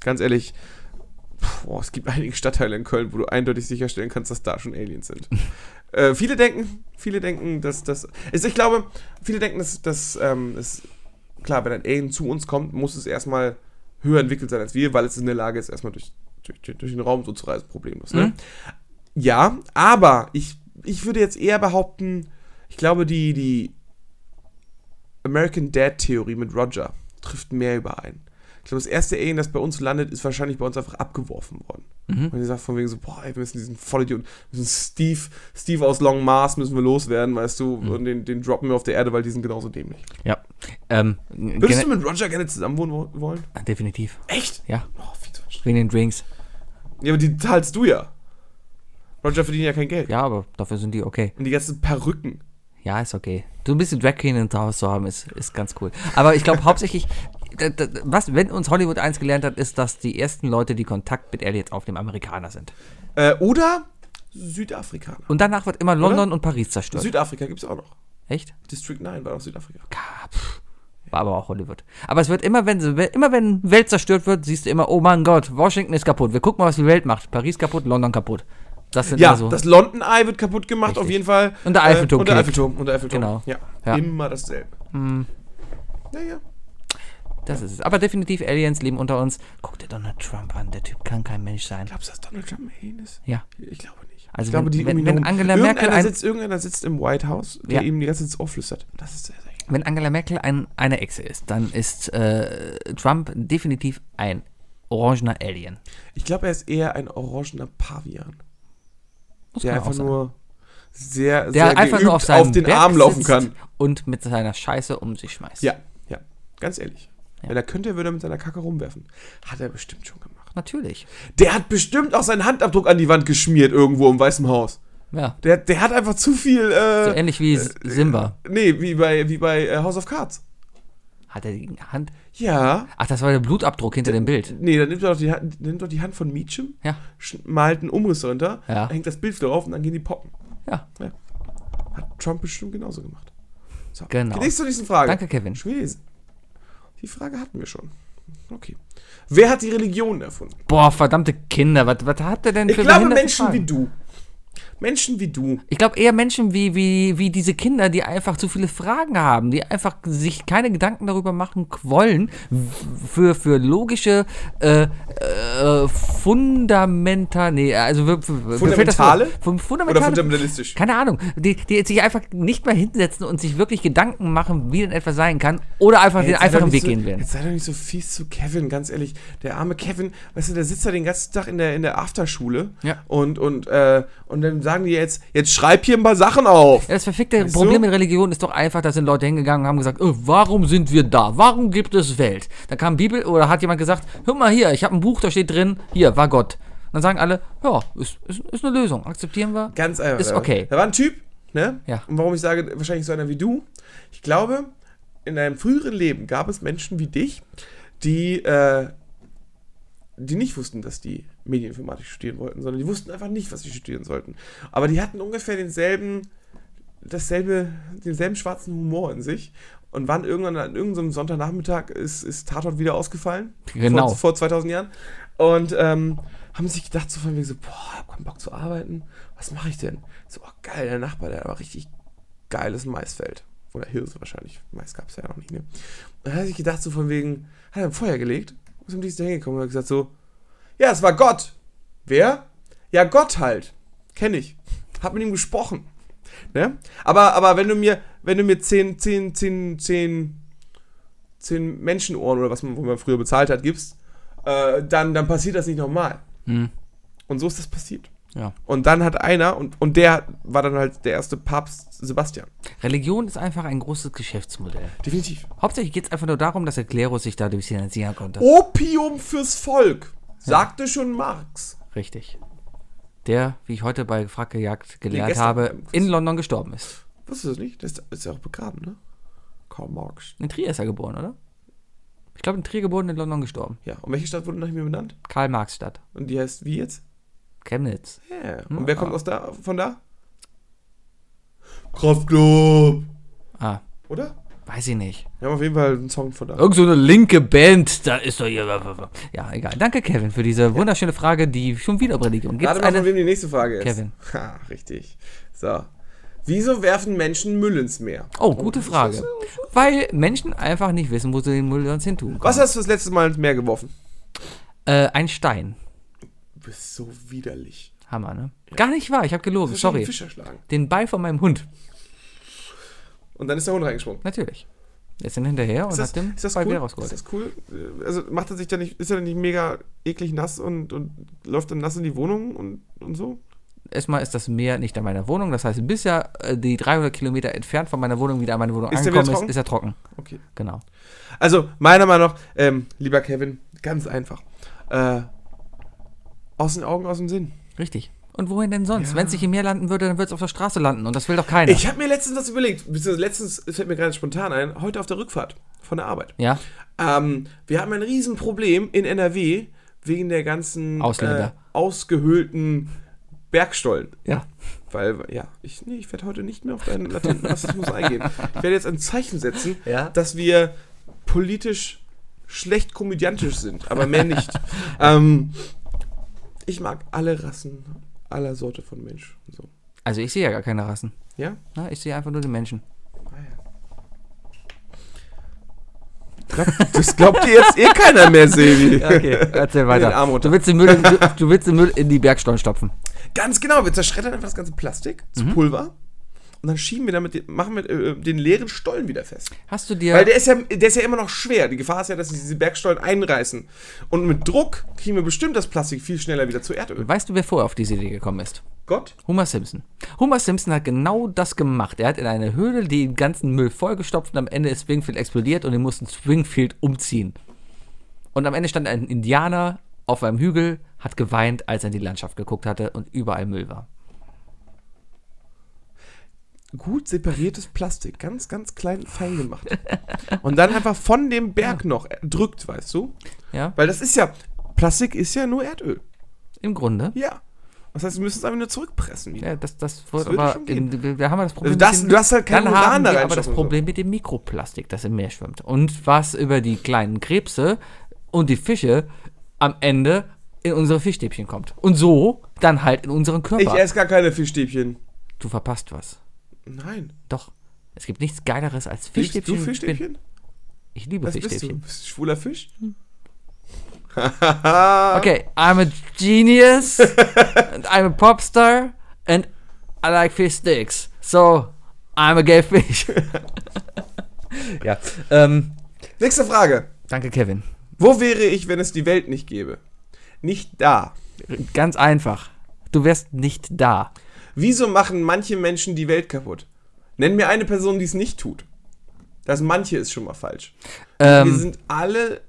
Ganz ehrlich, boah, es gibt einige Stadtteile in Köln, wo du eindeutig sicherstellen kannst, dass da schon Aliens sind. äh, viele denken, viele denken, dass das. Ist, ich glaube, viele denken, dass, dass ähm, es. Klar, wenn ein Alien zu uns kommt, muss es erstmal höher entwickelt sein als wir, weil es in der Lage ist, erstmal durch, durch, durch den Raum so zu reisen, problemlos. Ne? Mhm. Ja, aber ich, ich würde jetzt eher behaupten, ich glaube, die, die American Dad-Theorie mit Roger trifft mehr überein. Ich glaube, das erste Alien, das bei uns landet, ist wahrscheinlich bei uns einfach abgeworfen worden. Mhm. Und ihr sagt von wegen so, boah, ey, wir müssen diesen Vollidiot, wir müssen Steve, Steve aus Long Mars müssen wir loswerden, weißt du, Mhm. und den, den droppen wir auf der Erde, weil die sind genauso dämlich. Ja. Ähm, Würdest du mit Roger gerne zusammenwohnen wo- wollen? Definitiv. Echt? Ja. Oh, viel zu. Wegen den Drinks. Ja, aber die zahlst du ja. Roger verdient ja kein Geld. Ja, aber dafür sind die okay. Und die ganzen Perücken. Ja, ist okay. So ein bisschen Drag Queen in Haus zu haben, ist, ist ganz cool. Aber ich glaube hauptsächlich, was, wenn uns Hollywood eins gelernt hat, ist, dass die ersten Leute, die Kontakt mit Aliens aufnehmen, Amerikaner sind. Äh, oder Südafrikaner. Und danach wird immer London und Paris zerstört. Südafrika gibt es auch noch. Echt? District 9 war auch Südafrika. Pff. War aber auch Hollywood. Aber es wird immer, wenn immer wenn Welt zerstört wird, siehst du immer, oh mein Gott, Washington ist kaputt. Wir gucken mal, was die Welt macht. Paris kaputt, London kaputt. Das sind Ja, so. das London Eye wird kaputt gemacht, Richtig. auf jeden Fall. Und der Eiffelturm Äh, und der. Eiffelturm. Und der Eiffelturm. Genau. Ja, Ja. immer dasselbe. Hm. Ja, ja. Das ist es. Aber definitiv Aliens leben unter uns. Guck dir Donald Trump an. Der Typ kann kein Mensch sein. Glaubst du, dass Donald Trump ein Alien ist? Ja. Ich glaube nicht. Also ich glaube, wenn- die wenn- wenn Angela Merkel irgendeiner ein- sitzt, irgendeiner sitzt im White House, der Ja. ihm die ganze Zeit ins Ohr flüstert. Das ist sehr, sehr Wenn Angela Merkel ein, eine Echse ist, dann ist äh, Trump definitiv ein orangener Alien. Ich glaube, er ist eher ein orangener Pavian. Muss Der einfach nur sehr, Der sehr einfach nur auf, seinen den Berg Arm laufen kann. Und mit seiner Scheiße um sich schmeißt. Ja, ja. Ganz ehrlich. Ja. Wenn er könnte, würde er mit seiner Kacke rumwerfen. Hat er bestimmt schon gemacht. Natürlich. Der hat bestimmt auch seinen Handabdruck an die Wand geschmiert irgendwo im Weißen Haus. Ja. Der, der hat einfach zu viel. Äh, So ähnlich wie S- Simba. Nee, wie bei, wie bei äh, House of Cards. Hat er die Hand. Ja. Ach, das war der Blutabdruck hinter dem Bild. Nee, dann nimmt er doch die, Hand- nimmt doch die Hand von Meacham, Ja. malt einen Umriss runter, Ja. hängt das Bild drauf und dann gehen die poppen. Ja. Hat Trump bestimmt genauso gemacht. So, Genau. Die nächste, nächste Frage. Danke, Kevin. Schwesen. Die Frage hatten wir schon. Okay. Wer hat die Religion erfunden? Boah, verdammte Kinder. Was, was habt ihr denn Ich für glaube behinderte Menschen Fragen? wie du. Menschen wie du. Ich glaube eher Menschen wie, wie, wie diese Kinder, die einfach zu viele Fragen haben, die einfach sich keine Gedanken darüber machen wollen, für, für logische äh, äh, Fundamenta, nee, also für, für, mir fällt das Fundamentale? Oder fundamentale fundamentalistisch? keine Ahnung, die, die sich einfach nicht mehr hinsetzen und sich wirklich Gedanken machen, wie denn etwas sein kann, oder einfach den sei doch einfachen Weg so, gehen werden. Jetzt sei doch nicht so fies zu Kevin, ganz ehrlich. Der arme Kevin, weißt du, der sitzt da den ganzen Tag in der, in der Afterschule Ja. und, und, äh, und dann sagen die jetzt, jetzt schreib hier ein paar Sachen auf. Ja, das verfickte Weißt du? Problem mit Religion ist doch einfach, da sind Leute hingegangen und haben gesagt, oh, warum sind wir da? Warum gibt es Welt? Da kam Bibel oder hat jemand gesagt, hör mal hier, ich habe ein Buch, da steht drin, hier, war Gott. Dann sagen alle, ja, ist, ist, ist eine Lösung, akzeptieren wir. Ganz einfach. Ist okay. Da war ein Typ, ne? Ja. Und warum ich sage, wahrscheinlich so einer wie du. Ich glaube, in einem früheren Leben gab es Menschen wie dich, die, äh, die nicht wussten, dass die Medieninformatik studieren wollten, sondern die wussten einfach nicht, was sie studieren sollten. Aber die hatten ungefähr denselben, dasselbe, denselben schwarzen Humor in sich und waren irgendwann an irgendeinem Sonntagnachmittag ist, ist Tatort wieder ausgefallen. Genau. Vor, vor 2000 Jahren. Und ähm, haben sich gedacht, so von wegen so, boah, ich hab keinen Bock zu arbeiten. Was mache ich denn? So, oh, geil, der Nachbar, der hat aber richtig geiles Maisfeld. Oder Hirse wahrscheinlich. Mais gab es ja noch nicht mehr. Und dann hat sich gedacht, so von wegen, hat er ein Feuer gelegt, ist um dies da hingekommen und hat gesagt so, ja, es war Gott. Wer? Ja, Gott halt. Kenne ich. Hab mit ihm gesprochen. Ne? Aber, aber wenn du mir, wenn du mir 10, 10, 10, 10, 10 Menschenohren oder was man, wo man früher bezahlt hat, gibst, äh, dann, dann passiert das nicht nochmal. Hm. Und so ist das passiert. Ja. Und dann hat einer, und, und der war dann halt der erste Papst Sebastian. Religion ist einfach ein großes Geschäftsmodell. Definitiv. Hauptsächlich geht es einfach nur darum, dass der Klerus sich dadurch finanzieren konnte. Opium fürs Volk, sagte schon Marx. Richtig. Der, wie ich heute bei Fracke Jagd gelernt gestern habe, in London gestorben ist. Wusstest du das nicht? Das ist ja auch begraben, ne? Karl Marx. In Trier ist er geboren, oder? Ich glaube, in Trier geboren, in London gestorben. Ja, und welche Stadt wurde nach ihm benannt? Karl-Marx-Stadt. Und die heißt wie jetzt? Chemnitz. Ja. Hm, Und wer ah. kommt aus da, von da? Kraftklub. Ah, Oder? Weiß ich nicht. Wir haben auf jeden Fall einen Song von da. Irgend so eine linke Band, da ist doch hier. Ja, egal. Danke, Kevin, für diese wunderschöne Frage, die schon wieder um Religion gibt. Warte mal, von wem die nächste Frage ist. Kevin. Ha, richtig. So. Wieso werfen Menschen Müll ins Meer? Oh, gute Frage. Weil Menschen einfach nicht wissen, wo sie den Müll sonst hin tun. können. Was hast du das letzte Mal ins Meer geworfen? Äh, ein Stein. Du bist so widerlich. Hammer, ne? Gar nicht wahr, ich habe gelogen, sorry. Den Ball von meinem Hund. Und dann ist der Hund reingesprungen. Natürlich. Er ist dann hinterher und Ist das, hat den ist das Ball cool? wieder Ist rausgeholt. das cool? Also macht er sich da nicht, ist er dann nicht mega eklig nass und, und läuft dann nass in die Wohnung und, und so? Erstmal ist das Meer nicht an meiner Wohnung, das heißt, bis er äh, die 300 Kilometer entfernt von meiner Wohnung wieder an meine Wohnung Ist angekommen ist, trocken? ist er trocken. Okay. Genau. Also, meiner Meinung nach, ähm, lieber Kevin, ganz einfach. Äh, aus den Augen, aus dem Sinn. Richtig. Und wohin denn sonst? Ja. Wenn es nicht im Meer landen würde, dann würde es auf der Straße landen und das will doch keiner. Ich habe mir letztens was überlegt, beziehungsweise letztens es fällt mir gerade spontan ein, heute auf der Rückfahrt von der Arbeit. ja? Ähm, wir haben ein Riesenproblem in NRW wegen der ganzen. Äh, ausgehöhlten Bergstollen. Ja. Weil, ja, ich, nee, ich werde heute nicht mehr auf deinen latenten Rassismus eingehen. Ich werde jetzt ein Zeichen setzen, Ja. dass wir politisch schlecht komödiantisch sind, aber mehr nicht. ähm, ich mag alle Rassen, aller Sorte von Mensch. und So. Also ich sehe ja gar keine Rassen. Ja? Na, ich sehe einfach nur den Menschen. Glaub, das glaubt dir jetzt eh keiner mehr, Sevi. Okay, erzähl weiter. Du willst, den Müll, du, du willst den Müll in die Bergstollen stopfen. Ganz genau, wir zerschreddern einfach das ganze Plastik zu Mhm. Pulver und dann schieben wir damit, den- machen wir äh, den leeren Stollen wieder fest. Hast du dir... Weil der ist, ja, der ist ja immer noch schwer. Die Gefahr ist ja, dass diese Bergstollen einreißen. Und mit Druck kriegen wir bestimmt das Plastik viel schneller wieder zu Erdöl. weißt du, wer vorher auf diese Idee gekommen ist? Gott? Homer Simpson. Homer Simpson hat genau das gemacht. Er hat in eine Höhle den ganzen Müll vollgestopft und am Ende ist Springfield explodiert und die mussten Springfield umziehen. Und am Ende stand ein Indianer auf einem Hügel, hat geweint, als er in die Landschaft geguckt hatte und überall Müll war. Gut separiertes Plastik. Ganz, ganz klein, fein gemacht. Und dann einfach von dem Berg noch drückt, weißt du? Ja, Weil das ist ja, Plastik ist ja nur Erdöl. im Grunde. Ja. Das heißt, wir müssen es einfach nur zurückpressen wieder. Ja, das, das würde aber. schon gehen. In, wir haben das Problem. Also das- mit dem- du hast halt kein Dann Uran haben da wir aber das und so. Problem mit dem Mikroplastik, das im Meer schwimmt. Und was über die kleinen Krebse und die Fische am Ende in unsere Fischstäbchen kommt. Und so dann halt in unseren Ich Körper. esse gar keine Fischstäbchen. du verpasst was. Nein. Doch. Es gibt nichts Geileres als Liebst Fischstäbchen. du Fischstäbchen? Ich liebe Was bist du? Fischstäbchen. Bist du schwuler Fisch? Okay, I'm a genius and I'm a popstar and I like fish sticks. So, I'm a gay fish. ja, ähm, Nächste Frage. danke Kevin. Wo wäre ich, wenn es die Welt nicht gäbe? Nicht da. Ganz einfach. Du wärst nicht da. Wieso machen manche Menschen die Welt kaputt? Nenn mir eine Person, die es nicht tut. Das manche ist schon mal falsch. Wir Ähm, sind alle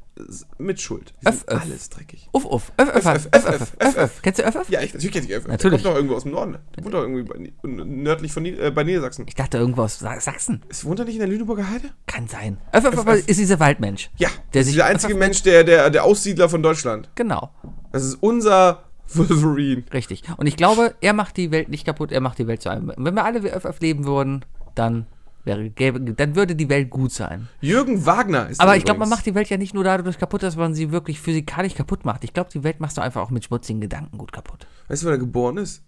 mit Schuld. Wir sind Öff, öff. alles dreckig. uff, uff, öff, öff, öff, öff, öff, öff, öff. Kennst du öff, öff? Ja, ich, natürlich kennt sich Öff. Natürlich. Der kommt doch irgendwo aus dem Norden. Der wohnt doch irgendwie bei, nördlich von äh, bei Niedersachsen. Ich dachte irgendwo aus Sa- Sachsen. Ist, wohnt er nicht in der Lüneburger Heide? Kann sein. Öff, öff, öff, ist dieser Waldmensch. Ja, Der ist der einzige Mensch, der, der, der Aussiedler von Deutschland. Genau. Das ist unser Wolverine. Richtig. Und ich glaube, er macht die Welt nicht kaputt, er macht die Welt zu einem. Wenn wir alle wie öff leben würden, dann wäre, gäbe, dann würde die Welt gut sein. Jürgen Wagner ist Aber ich glaube, man macht die Welt ja nicht nur dadurch kaputt, dass man sie wirklich physikalisch kaputt macht. Ich glaube, die Welt machst du einfach auch mit schmutzigen Gedanken gut kaputt. Weißt du, wo er geboren ist?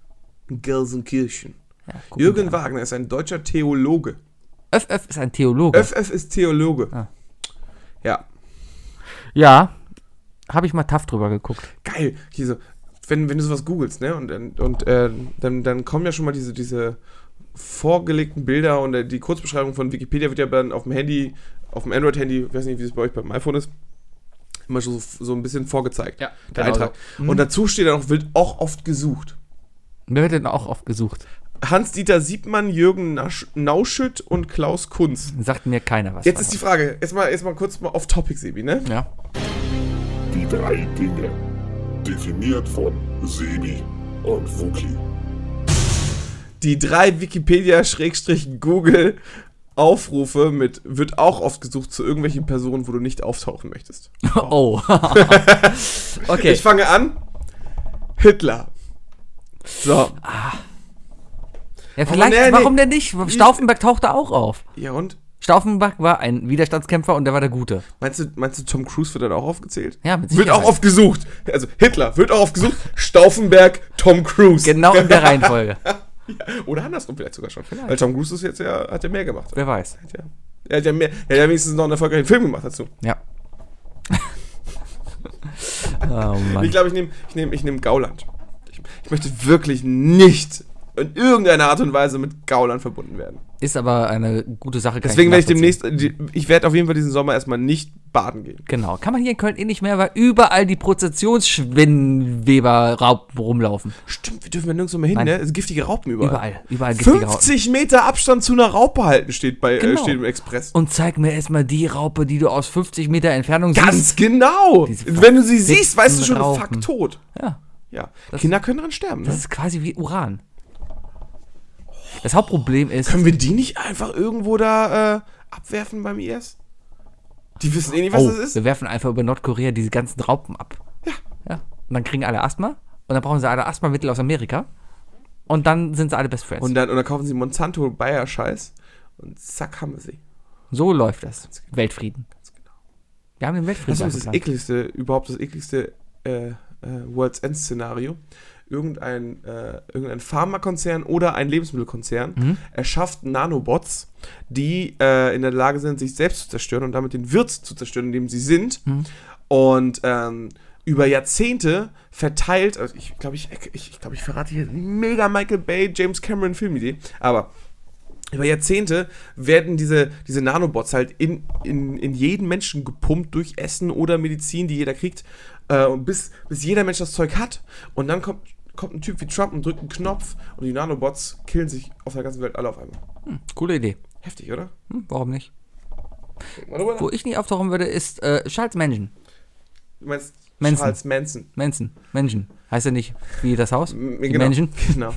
In Gelsenkirchen. Ja, Jürgen. Wagner ist ein deutscher Theologe. Öff ist ein Theologe. FF ist Theologe. Ah. Ja, Ja, habe ich mal tough drüber geguckt. geil. Hier so, wenn, wenn du sowas googelst, ne, und, und, und äh, dann, dann kommen ja schon mal diese, diese vorgelegten Bilder und äh, die Kurzbeschreibung von Wikipedia wird ja dann auf dem Handy, auf dem Android-Handy, ich weiß nicht, wie es bei euch beim iPhone ist, immer schon so, so ein bisschen vorgezeigt. Ja, der genau Eintrag. so. Mhm. Und dazu steht dann auch, wird auch oft gesucht. Wer wird denn auch oft gesucht? Hans-Dieter Siebmann, Jürgen Nasch Nauschütt und Klaus Kunz. Sagt mir keiner was. Jetzt ist die Frage, jetzt mal, jetzt mal kurz mal auf Topic, Sebi, ne? Ja. Die drei Dinge. Definiert von Sebi und Wookie. Die drei Wikipedia-Google Aufrufe mit wird auch oft gesucht zu irgendwelchen Personen, wo du nicht auftauchen möchtest. Oh. okay. Ich fange an. Hitler. So. ja, vielleicht, nee, nee. warum denn nicht? Stauffenberg tauchte auch auf. Ja und? Stauffenberg war ein Widerstandskämpfer und der war der Gute. Meinst du, meinst du, Tom Cruise wird dann auch aufgezählt? Ja, mit Wird auch Sicherheit. oft gesucht. Also Hitler wird auch oft gesucht. Stauffenberg, Tom Cruise. Genau in der Reihenfolge. Oder andersrum vielleicht sogar schon. Weil Tom Cruise ist jetzt ja, hat ja mehr gemacht. Wer weiß. Hat ja, er hat ja mehr, er hat ja wenigstens noch einen erfolgreichen Film gemacht dazu. Ja. oh. Ich glaube, ich nehme ich nehm, ich nehm Gauland. Ich, ich möchte wirklich nicht in irgendeiner Art und Weise mit Gauland verbunden werden. Ist aber eine gute Sache. Deswegen werde ich demnächst, ich werde auf jeden Fall diesen Sommer erstmal nicht baden gehen. Genau. Kann man hier in Köln eh nicht mehr, weil überall die Prozessionsschwinnweber-Raupen rumlaufen. Stimmt, wir dürfen ja nirgendwo mehr hin, Nein. ne? Es sind giftige Raupen überall. Überall. Überall giftige Raupen. 50 Meter Abstand zu einer Raupe halten steht, bei, äh, Genau. steht im Express. Und zeig mir erstmal die Raupe, die du aus 50 Meter Entfernung Ganz siehst. genau! Diese Wenn du sie siehst, weißt du schon, Raupen. fuck tot. Ja. Ja. Kinder können daran sterben, Das ne? ist quasi wie Uran. Das Hauptproblem ist. Können wir die nicht einfach irgendwo da äh, abwerfen beim IS? Die wissen eh nicht, was oh, das ist. wir werfen einfach über Nordkorea diese ganzen Raupen ab. Ja. Ja. Und dann kriegen alle Asthma. Und dann brauchen sie alle Asthmamittel aus Amerika. Und dann sind sie alle Best Friends. Und dann, und dann kaufen sie Monsanto Bayer Scheiß und zack haben wir sie. so läuft das. Weltfrieden. genau. Wir haben den Weltfrieden. Das ist das ekligste, überhaupt das ekligste äh, äh, World's End Szenario. Irgendein, äh, irgendein Pharmakonzern oder ein Lebensmittelkonzern Mhm. erschafft Nanobots, die äh, in der Lage sind, sich selbst zu zerstören und damit den Wirt zu zerstören, in dem sie sind. Mhm. Und ähm, über Jahrzehnte verteilt, also ich glaube, ich, ich, ich, glaub, ich verrate hier mega Michael Bay, James Cameron Filmidee, aber über Jahrzehnte werden diese, diese Nanobots halt in, in, in jeden Menschen gepumpt durch Essen oder Medizin, die jeder kriegt, äh, bis, bis jeder Mensch das Zeug hat. Und dann kommt, kommt ein Typ wie Trump und drückt einen Knopf und die Nanobots killen sich auf der ganzen Welt alle auf einmal. Coole Idee. Heftig, oder? Hm, warum nicht? Wo ich nicht auftauchen würde, ist äh, Charles Manson. Du meinst Manson. Charles Manson. Manson. Menschen. Heißt er nicht wie das Haus? M- Die genau. Menschen? Genau.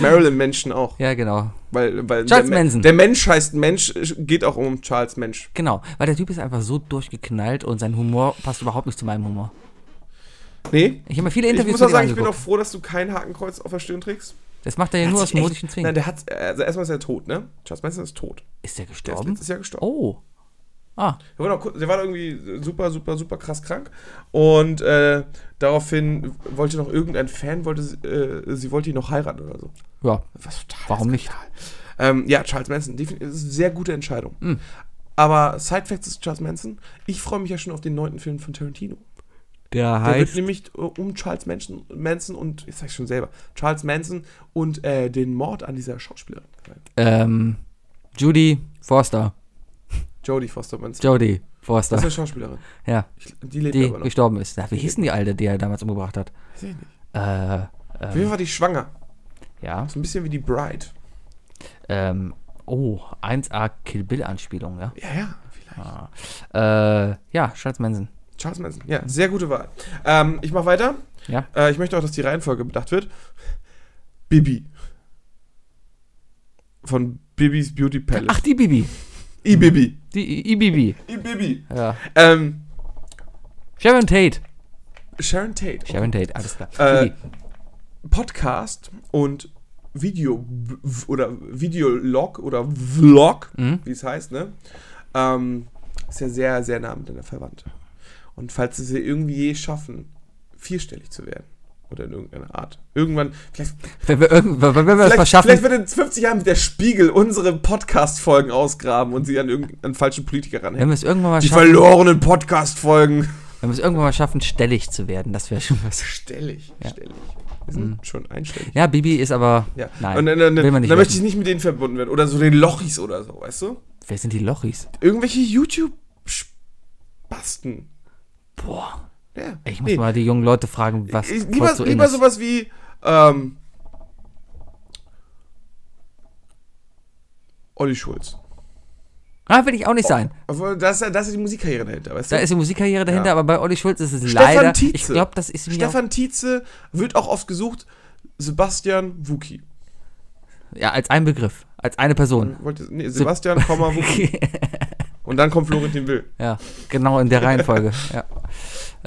Marilyn Manson auch. Ja, genau. Weil, weil Charles der, Manson. der Mensch heißt Mensch, geht auch um Charles Mensch. Genau. Weil der Typ ist einfach so durchgeknallt und sein Humor passt überhaupt nicht zu meinem Humor. Nee. Ich habe mir viele Ich Interviews muss auch sagen, ich bin auch froh, dass du kein Hakenkreuz auf der Stirn trägst. Das macht er ja Der nur hat aus modischen Zwingen. Nein, der hat, also erstmal ist er tot, ne? Charles Manson ist tot. ist der Der ist gestorben? letztes Jahr gestorben. Oh. Ah. Der, war noch, der war irgendwie super, super, super krass krank. Und äh, daraufhin wollte noch irgendein Fan, wollte, sie- äh, sie wollte ihn noch heiraten oder so. Ja. Was total Warum nicht? Ähm, ja, Charles Manson, definitiv, das ist eine sehr gute Entscheidung. Mhm. Aber Side Facts ist Charles Manson. Ich freue mich ja schon auf den neunten Film von Tarantino. Der Der wird heißt. nämlich äh, um Charles Manson, Manson und, ich sag's schon selber, Charles Manson und äh, den Mord an dieser Schauspielerin. Ähm. Judy Forster. Jodie Foster Manson. Jodie Das Forster. ist eine Schauspielerin. Ja. Ich, die lebt Die aber noch. gestorben ist. Ja, wie hieß denn die Alte, die er damals umgebracht hat? Weiß ich nicht. Äh. Auf jeden Fall Ähm, war die schwanger. ja. So ein bisschen wie die Bride. Ähm. Oh, 1A Kill Bill Anspielung, ja. Ja, ja, vielleicht. Äh. Ja, Charles Manson. Charles Manson. Ja, sehr gute Wahl. Ähm, ich mach weiter. Ja. Äh, ich möchte auch, dass die Reihenfolge bedacht wird. Bibi. Von Bibis Beauty Palace. Ach, die Bibi. I-Bibi. Die I-Bibi. I-Bibi. Ja. Ähm, Sharon Tate. Sharon Tate. Sharon Tate, alles klar. Äh. Podcast und Video oder Videolog oder Vlog, Mhm. wie es heißt, ne? Ähm, ist ja sehr, sehr nah miteinander verwandt. Und falls sie es irgendwie je schaffen, vierstellig zu werden, oder in irgendeiner Art, irgendwann, vielleicht, Wenn wir, irgend- wenn wir vielleicht, schaffen. vielleicht wird in 50 Jahren der Spiegel unsere Podcast-Folgen ausgraben und sie an irgendeinen falschen Politiker Wenn ranhängen. wir es irgendwann mal Die schaffen, verlorenen Podcast-Folgen. wenn wir es irgendwann mal schaffen, stellig zu werden, das wäre schon was. Stellig, Ja. stellig. Wir sind schon einstellig. Ja, Bibi ist aber. Ja. Nein, und dann, dann, will man nicht dann möchte ich nicht mit denen verbunden werden. Oder so den Lochis oder so, weißt du? Wer sind die Lochis? Irgendwelche YouTube-Spasten. Boah. Ja, ich muss nee. mal die jungen Leute fragen, was. Ich, lieber so lieber sowas wie. Ähm, Olli Schulz. Ah, will ich auch nicht oh, sein. Das, das ist die Musikkarriere dahinter, weißt du? Da ist die Musikkarriere dahinter, ja. aber bei Olli Schulz ist es Stefan leider. Tietze. Ich glaube, das ist Stefan Tietze wird auch oft gesucht. Sebastian Wuki. Ja, als ein Begriff, als eine Person. Wollte, nee, Sebastian, Wuki. Und dann kommt Florentin Will. ja, genau in der Reihenfolge. ja.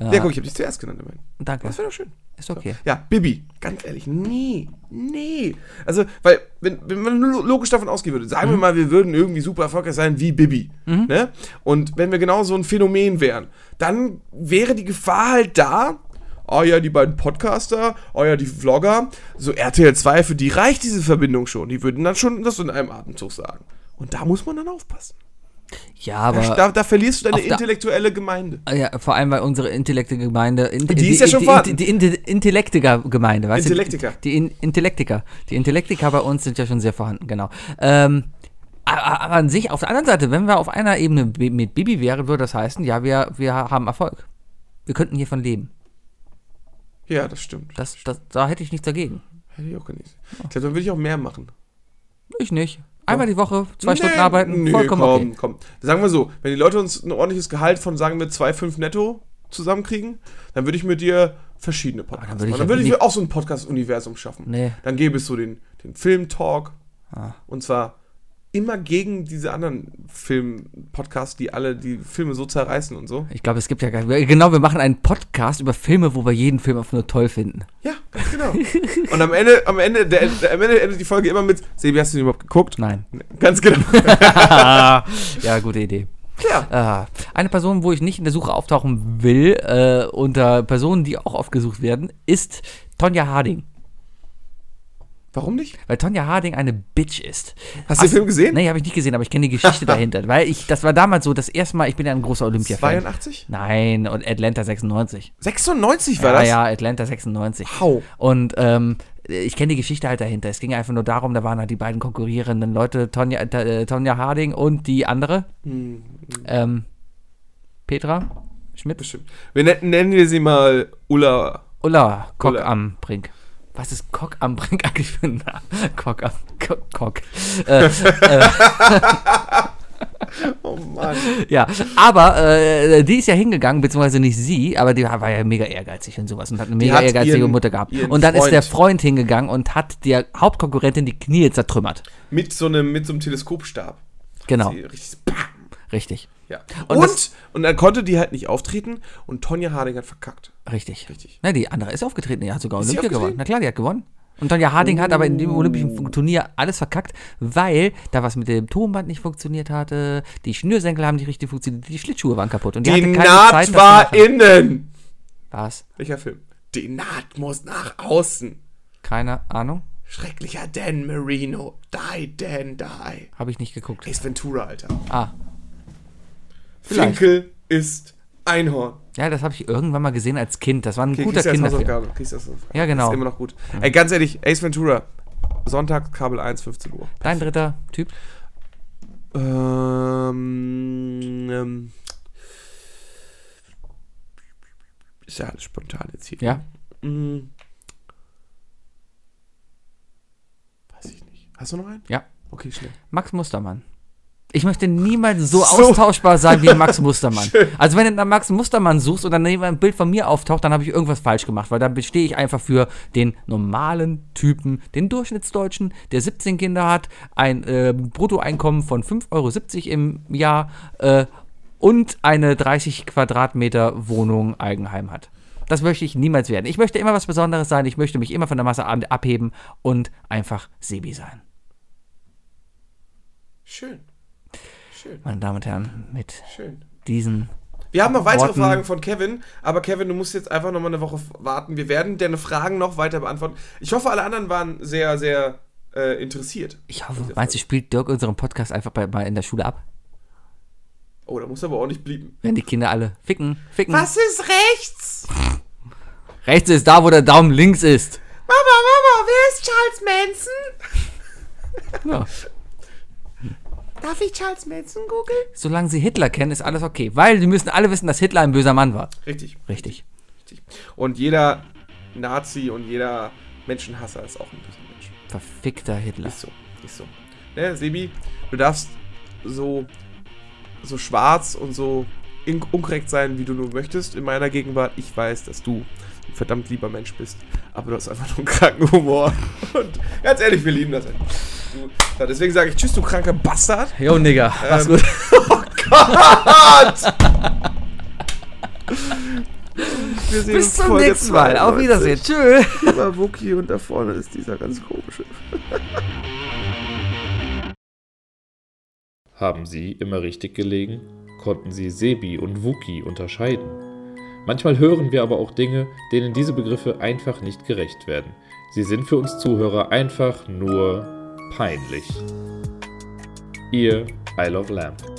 Ja, guck, ich habe dich zuerst genannt immerhin. Danke. Das wäre doch schön. Ist okay. Ja, Bibi, ganz ehrlich, nee, nee. Also, weil, wenn, wenn man nur logisch davon ausgehen würde, sagen wir Mhm. mal, wir würden irgendwie super erfolgreich sein wie Bibi, ne? Und wenn wir genau so ein Phänomen wären, dann wäre die Gefahr halt da, oh ja, die beiden Podcaster, oh ja, die Vlogger, so RTL 2, für die reicht diese Verbindung schon. Die würden dann schon das in einem Atemzug sagen. Und da muss man dann aufpassen. Ja, aber. Da, da, da verlierst du deine intellektuelle Gemeinde. Ja, vor allem, weil unsere Intellekte-Gemeinde. In, Die ist ja schon die, vorhanden. die, die, die Intellektiker-Gemeinde, weißt Intellektiker. du? Die In Intellektiker. Die Intellektiker bei uns sind ja schon sehr vorhanden, genau. Ähm, aber, aber an sich, auf der anderen Seite, wenn wir auf einer Ebene mit Bibi wären, würde das heißen, ja, wir, wir haben Erfolg. Wir könnten hiervon leben. Ja, das stimmt. Das, das, da hätte ich nichts dagegen. Hätte ich auch genießt. Ich glaube, dann würde ich auch mehr machen. Ich nicht. Einmal die Woche, zwei Nee, Stunden arbeiten, nee, vollkommen komm, okay. komm. Sagen wir so, wenn die Leute uns ein ordentliches Gehalt von, sagen wir, 2,5 netto zusammenkriegen, dann würde ich mit dir verschiedene Podcasts würde ich machen. Dann ja würde ich mir auch so ein Podcast-Universum schaffen. Nee. Dann gäbe es so den, den Film-Talk. Ah. Und zwar immer gegen diese anderen Film-Podcasts, die alle die Filme so zerreißen und so. Ich glaube, es gibt ja gar Genau, wir machen einen Podcast über Filme, wo wir jeden Film einfach nur toll finden. Ja, ganz genau. und am Ende, am Ende, der, der, am Ende endet die Folge immer mit, Sebi, hast du den überhaupt geguckt? Nein. Ganz genau. ja, gute Idee. ja. Ah, eine Person, wo ich nicht in der Suche auftauchen will, äh, unter Personen, die auch oft gesucht werden, ist Tonja Harding. Warum nicht? Weil Tonja Harding eine Bitch ist. Hast du den Film gesehen? Nee, habe ich nicht gesehen, aber ich kenne die Geschichte dahinter. Weil ich, das war damals so, das erste Mal, ich bin ja ein großer Olympia-Fan. 82? Nein, und Atlanta 96. 96 war ja, das? ja, Atlanta 96. Wow. Und ähm, ich kenne die Geschichte halt dahinter. Es ging einfach nur darum, da waren halt die beiden konkurrierenden Leute, Tonja, äh, Tonja Harding und die andere. Hm, Ähm, Petra Schmidt. Bestimmt. Wir nennen, nennen wir sie mal Ulla. Ulla, Kock Ulla. am Brink. Was ist Kock am Brink eigentlich für ein Name? Kock am Kock. Kock. Äh, Oh Mann. ja, aber äh, die ist ja hingegangen, beziehungsweise nicht sie, aber die war ja mega ehrgeizig und sowas und hat eine mega hat ehrgeizige ihren- Mutter gehabt. Und dann ist Freund- der Freund hingegangen und hat der Hauptkonkurrentin die Knie zertrümmert. Mit so einem, mit so einem Teleskopstab. Genau, richtig. Ja. Und Und, das- und, dann konnte die halt nicht auftreten und Tonja Harding hat verkackt. Richtig. Richtig. Na, die andere ist aufgetreten, die hat sogar Olympia gewonnen. Na klar, die hat gewonnen. Und Tonja Harding hat aber in dem olympischen Turnier alles verkackt, weil da was mit dem Tonband nicht funktioniert hatte, die Schnürsenkel haben nicht richtig funktioniert, die Schlittschuhe waren kaputt. Und die, Die hatte keine Naht Zeit, war innen. Was? Welcher Film? Die Naht muss nach außen. Keine Ahnung. Schrecklicher Dan Marino. Die, Dan, die. Habe ich nicht geguckt. Ace Ventura, Alter. Ah. Vielleicht. Finkel ist Einhorn. Ja, das habe ich irgendwann mal gesehen als Kind. Das war ein Okay, guter Kinderfilm. Ja, genau. Ist immer noch gut. Ey, ganz ehrlich, Ace Ventura. Sonntag, Kabel 1, 15 Uhr. Dein dritter Typ? Ähm, ähm, ist ja alles spontan jetzt hier. Ja. Hm. Weiß ich nicht. Hast du noch einen? Ja. Okay, schnell. Max Mustermann. Ich möchte niemals so, So. austauschbar sein wie Max Mustermann. Also wenn du nach Max Mustermann suchst und dann ein Bild von mir auftaucht, dann habe ich irgendwas falsch gemacht, weil dann stehe ich einfach für den normalen Typen, den Durchschnittsdeutschen, der 17 Kinder hat, ein äh, Bruttoeinkommen von 5,70 Euro im Jahr äh, und eine 30 Quadratmeter Wohnung Eigenheim hat. Das möchte ich niemals werden. Ich möchte immer was Besonderes sein, ich möchte mich immer von der Masse ab- abheben und einfach Sebi sein. Schön. Schön. Meine Damen und Herren, mit Schön. diesen Wir haben noch weitere Worten- Fragen von Kevin, aber Kevin, du musst jetzt einfach noch mal eine Woche warten. Wir werden deine Fragen noch weiter beantworten. Ich hoffe, alle anderen waren sehr, sehr äh, interessiert. Ich hoffe, meinst du, spielt Dirk unseren Podcast einfach bei, bei in der Schule ab? Oh, da muss aber auch nicht blieben. Wenn die Kinder alle ficken, ficken. ist rechts? Rechts ist da, wo der Daumen links ist. Mama, Mama, wer ist Charles Manson? Ja. Darf ich Charles Manson googeln? Solange sie Hitler kennen, ist alles okay. Weil sie müssen alle wissen, dass Hitler ein böser Mann war. Richtig, Richtig. richtig. Und jeder Nazi und jeder Menschenhasser ist auch ein böser Mensch. Verfickter Hitler. Ist so, ist so. ne, Sebi, du darfst so, so schwarz und so unkorrekt sein, wie du nur möchtest in meiner Gegenwart. Ich weiß, dass du ein verdammt lieber Mensch bist, aber du hast einfach nur einen kranken Humor. Und ganz ehrlich, wir lieben das. Du, deswegen sage ich Tschüss, du kranker Bastard. Jo, Nigga, mach's Ähm, gut. Gott! Wir sehen Bis uns zum nächsten Mal. Auf 92. Wiedersehen. Tschüss. Lieber Wookie und da vorne ist dieser ganz komische. Haben Sie immer richtig gelegen? Konnten Sie Sebi und Wookie unterscheiden? Manchmal hören wir aber auch Dinge, denen diese Begriffe einfach nicht gerecht werden. Sie sind für uns Zuhörer einfach nur peinlich. Ihr I Love Lamp.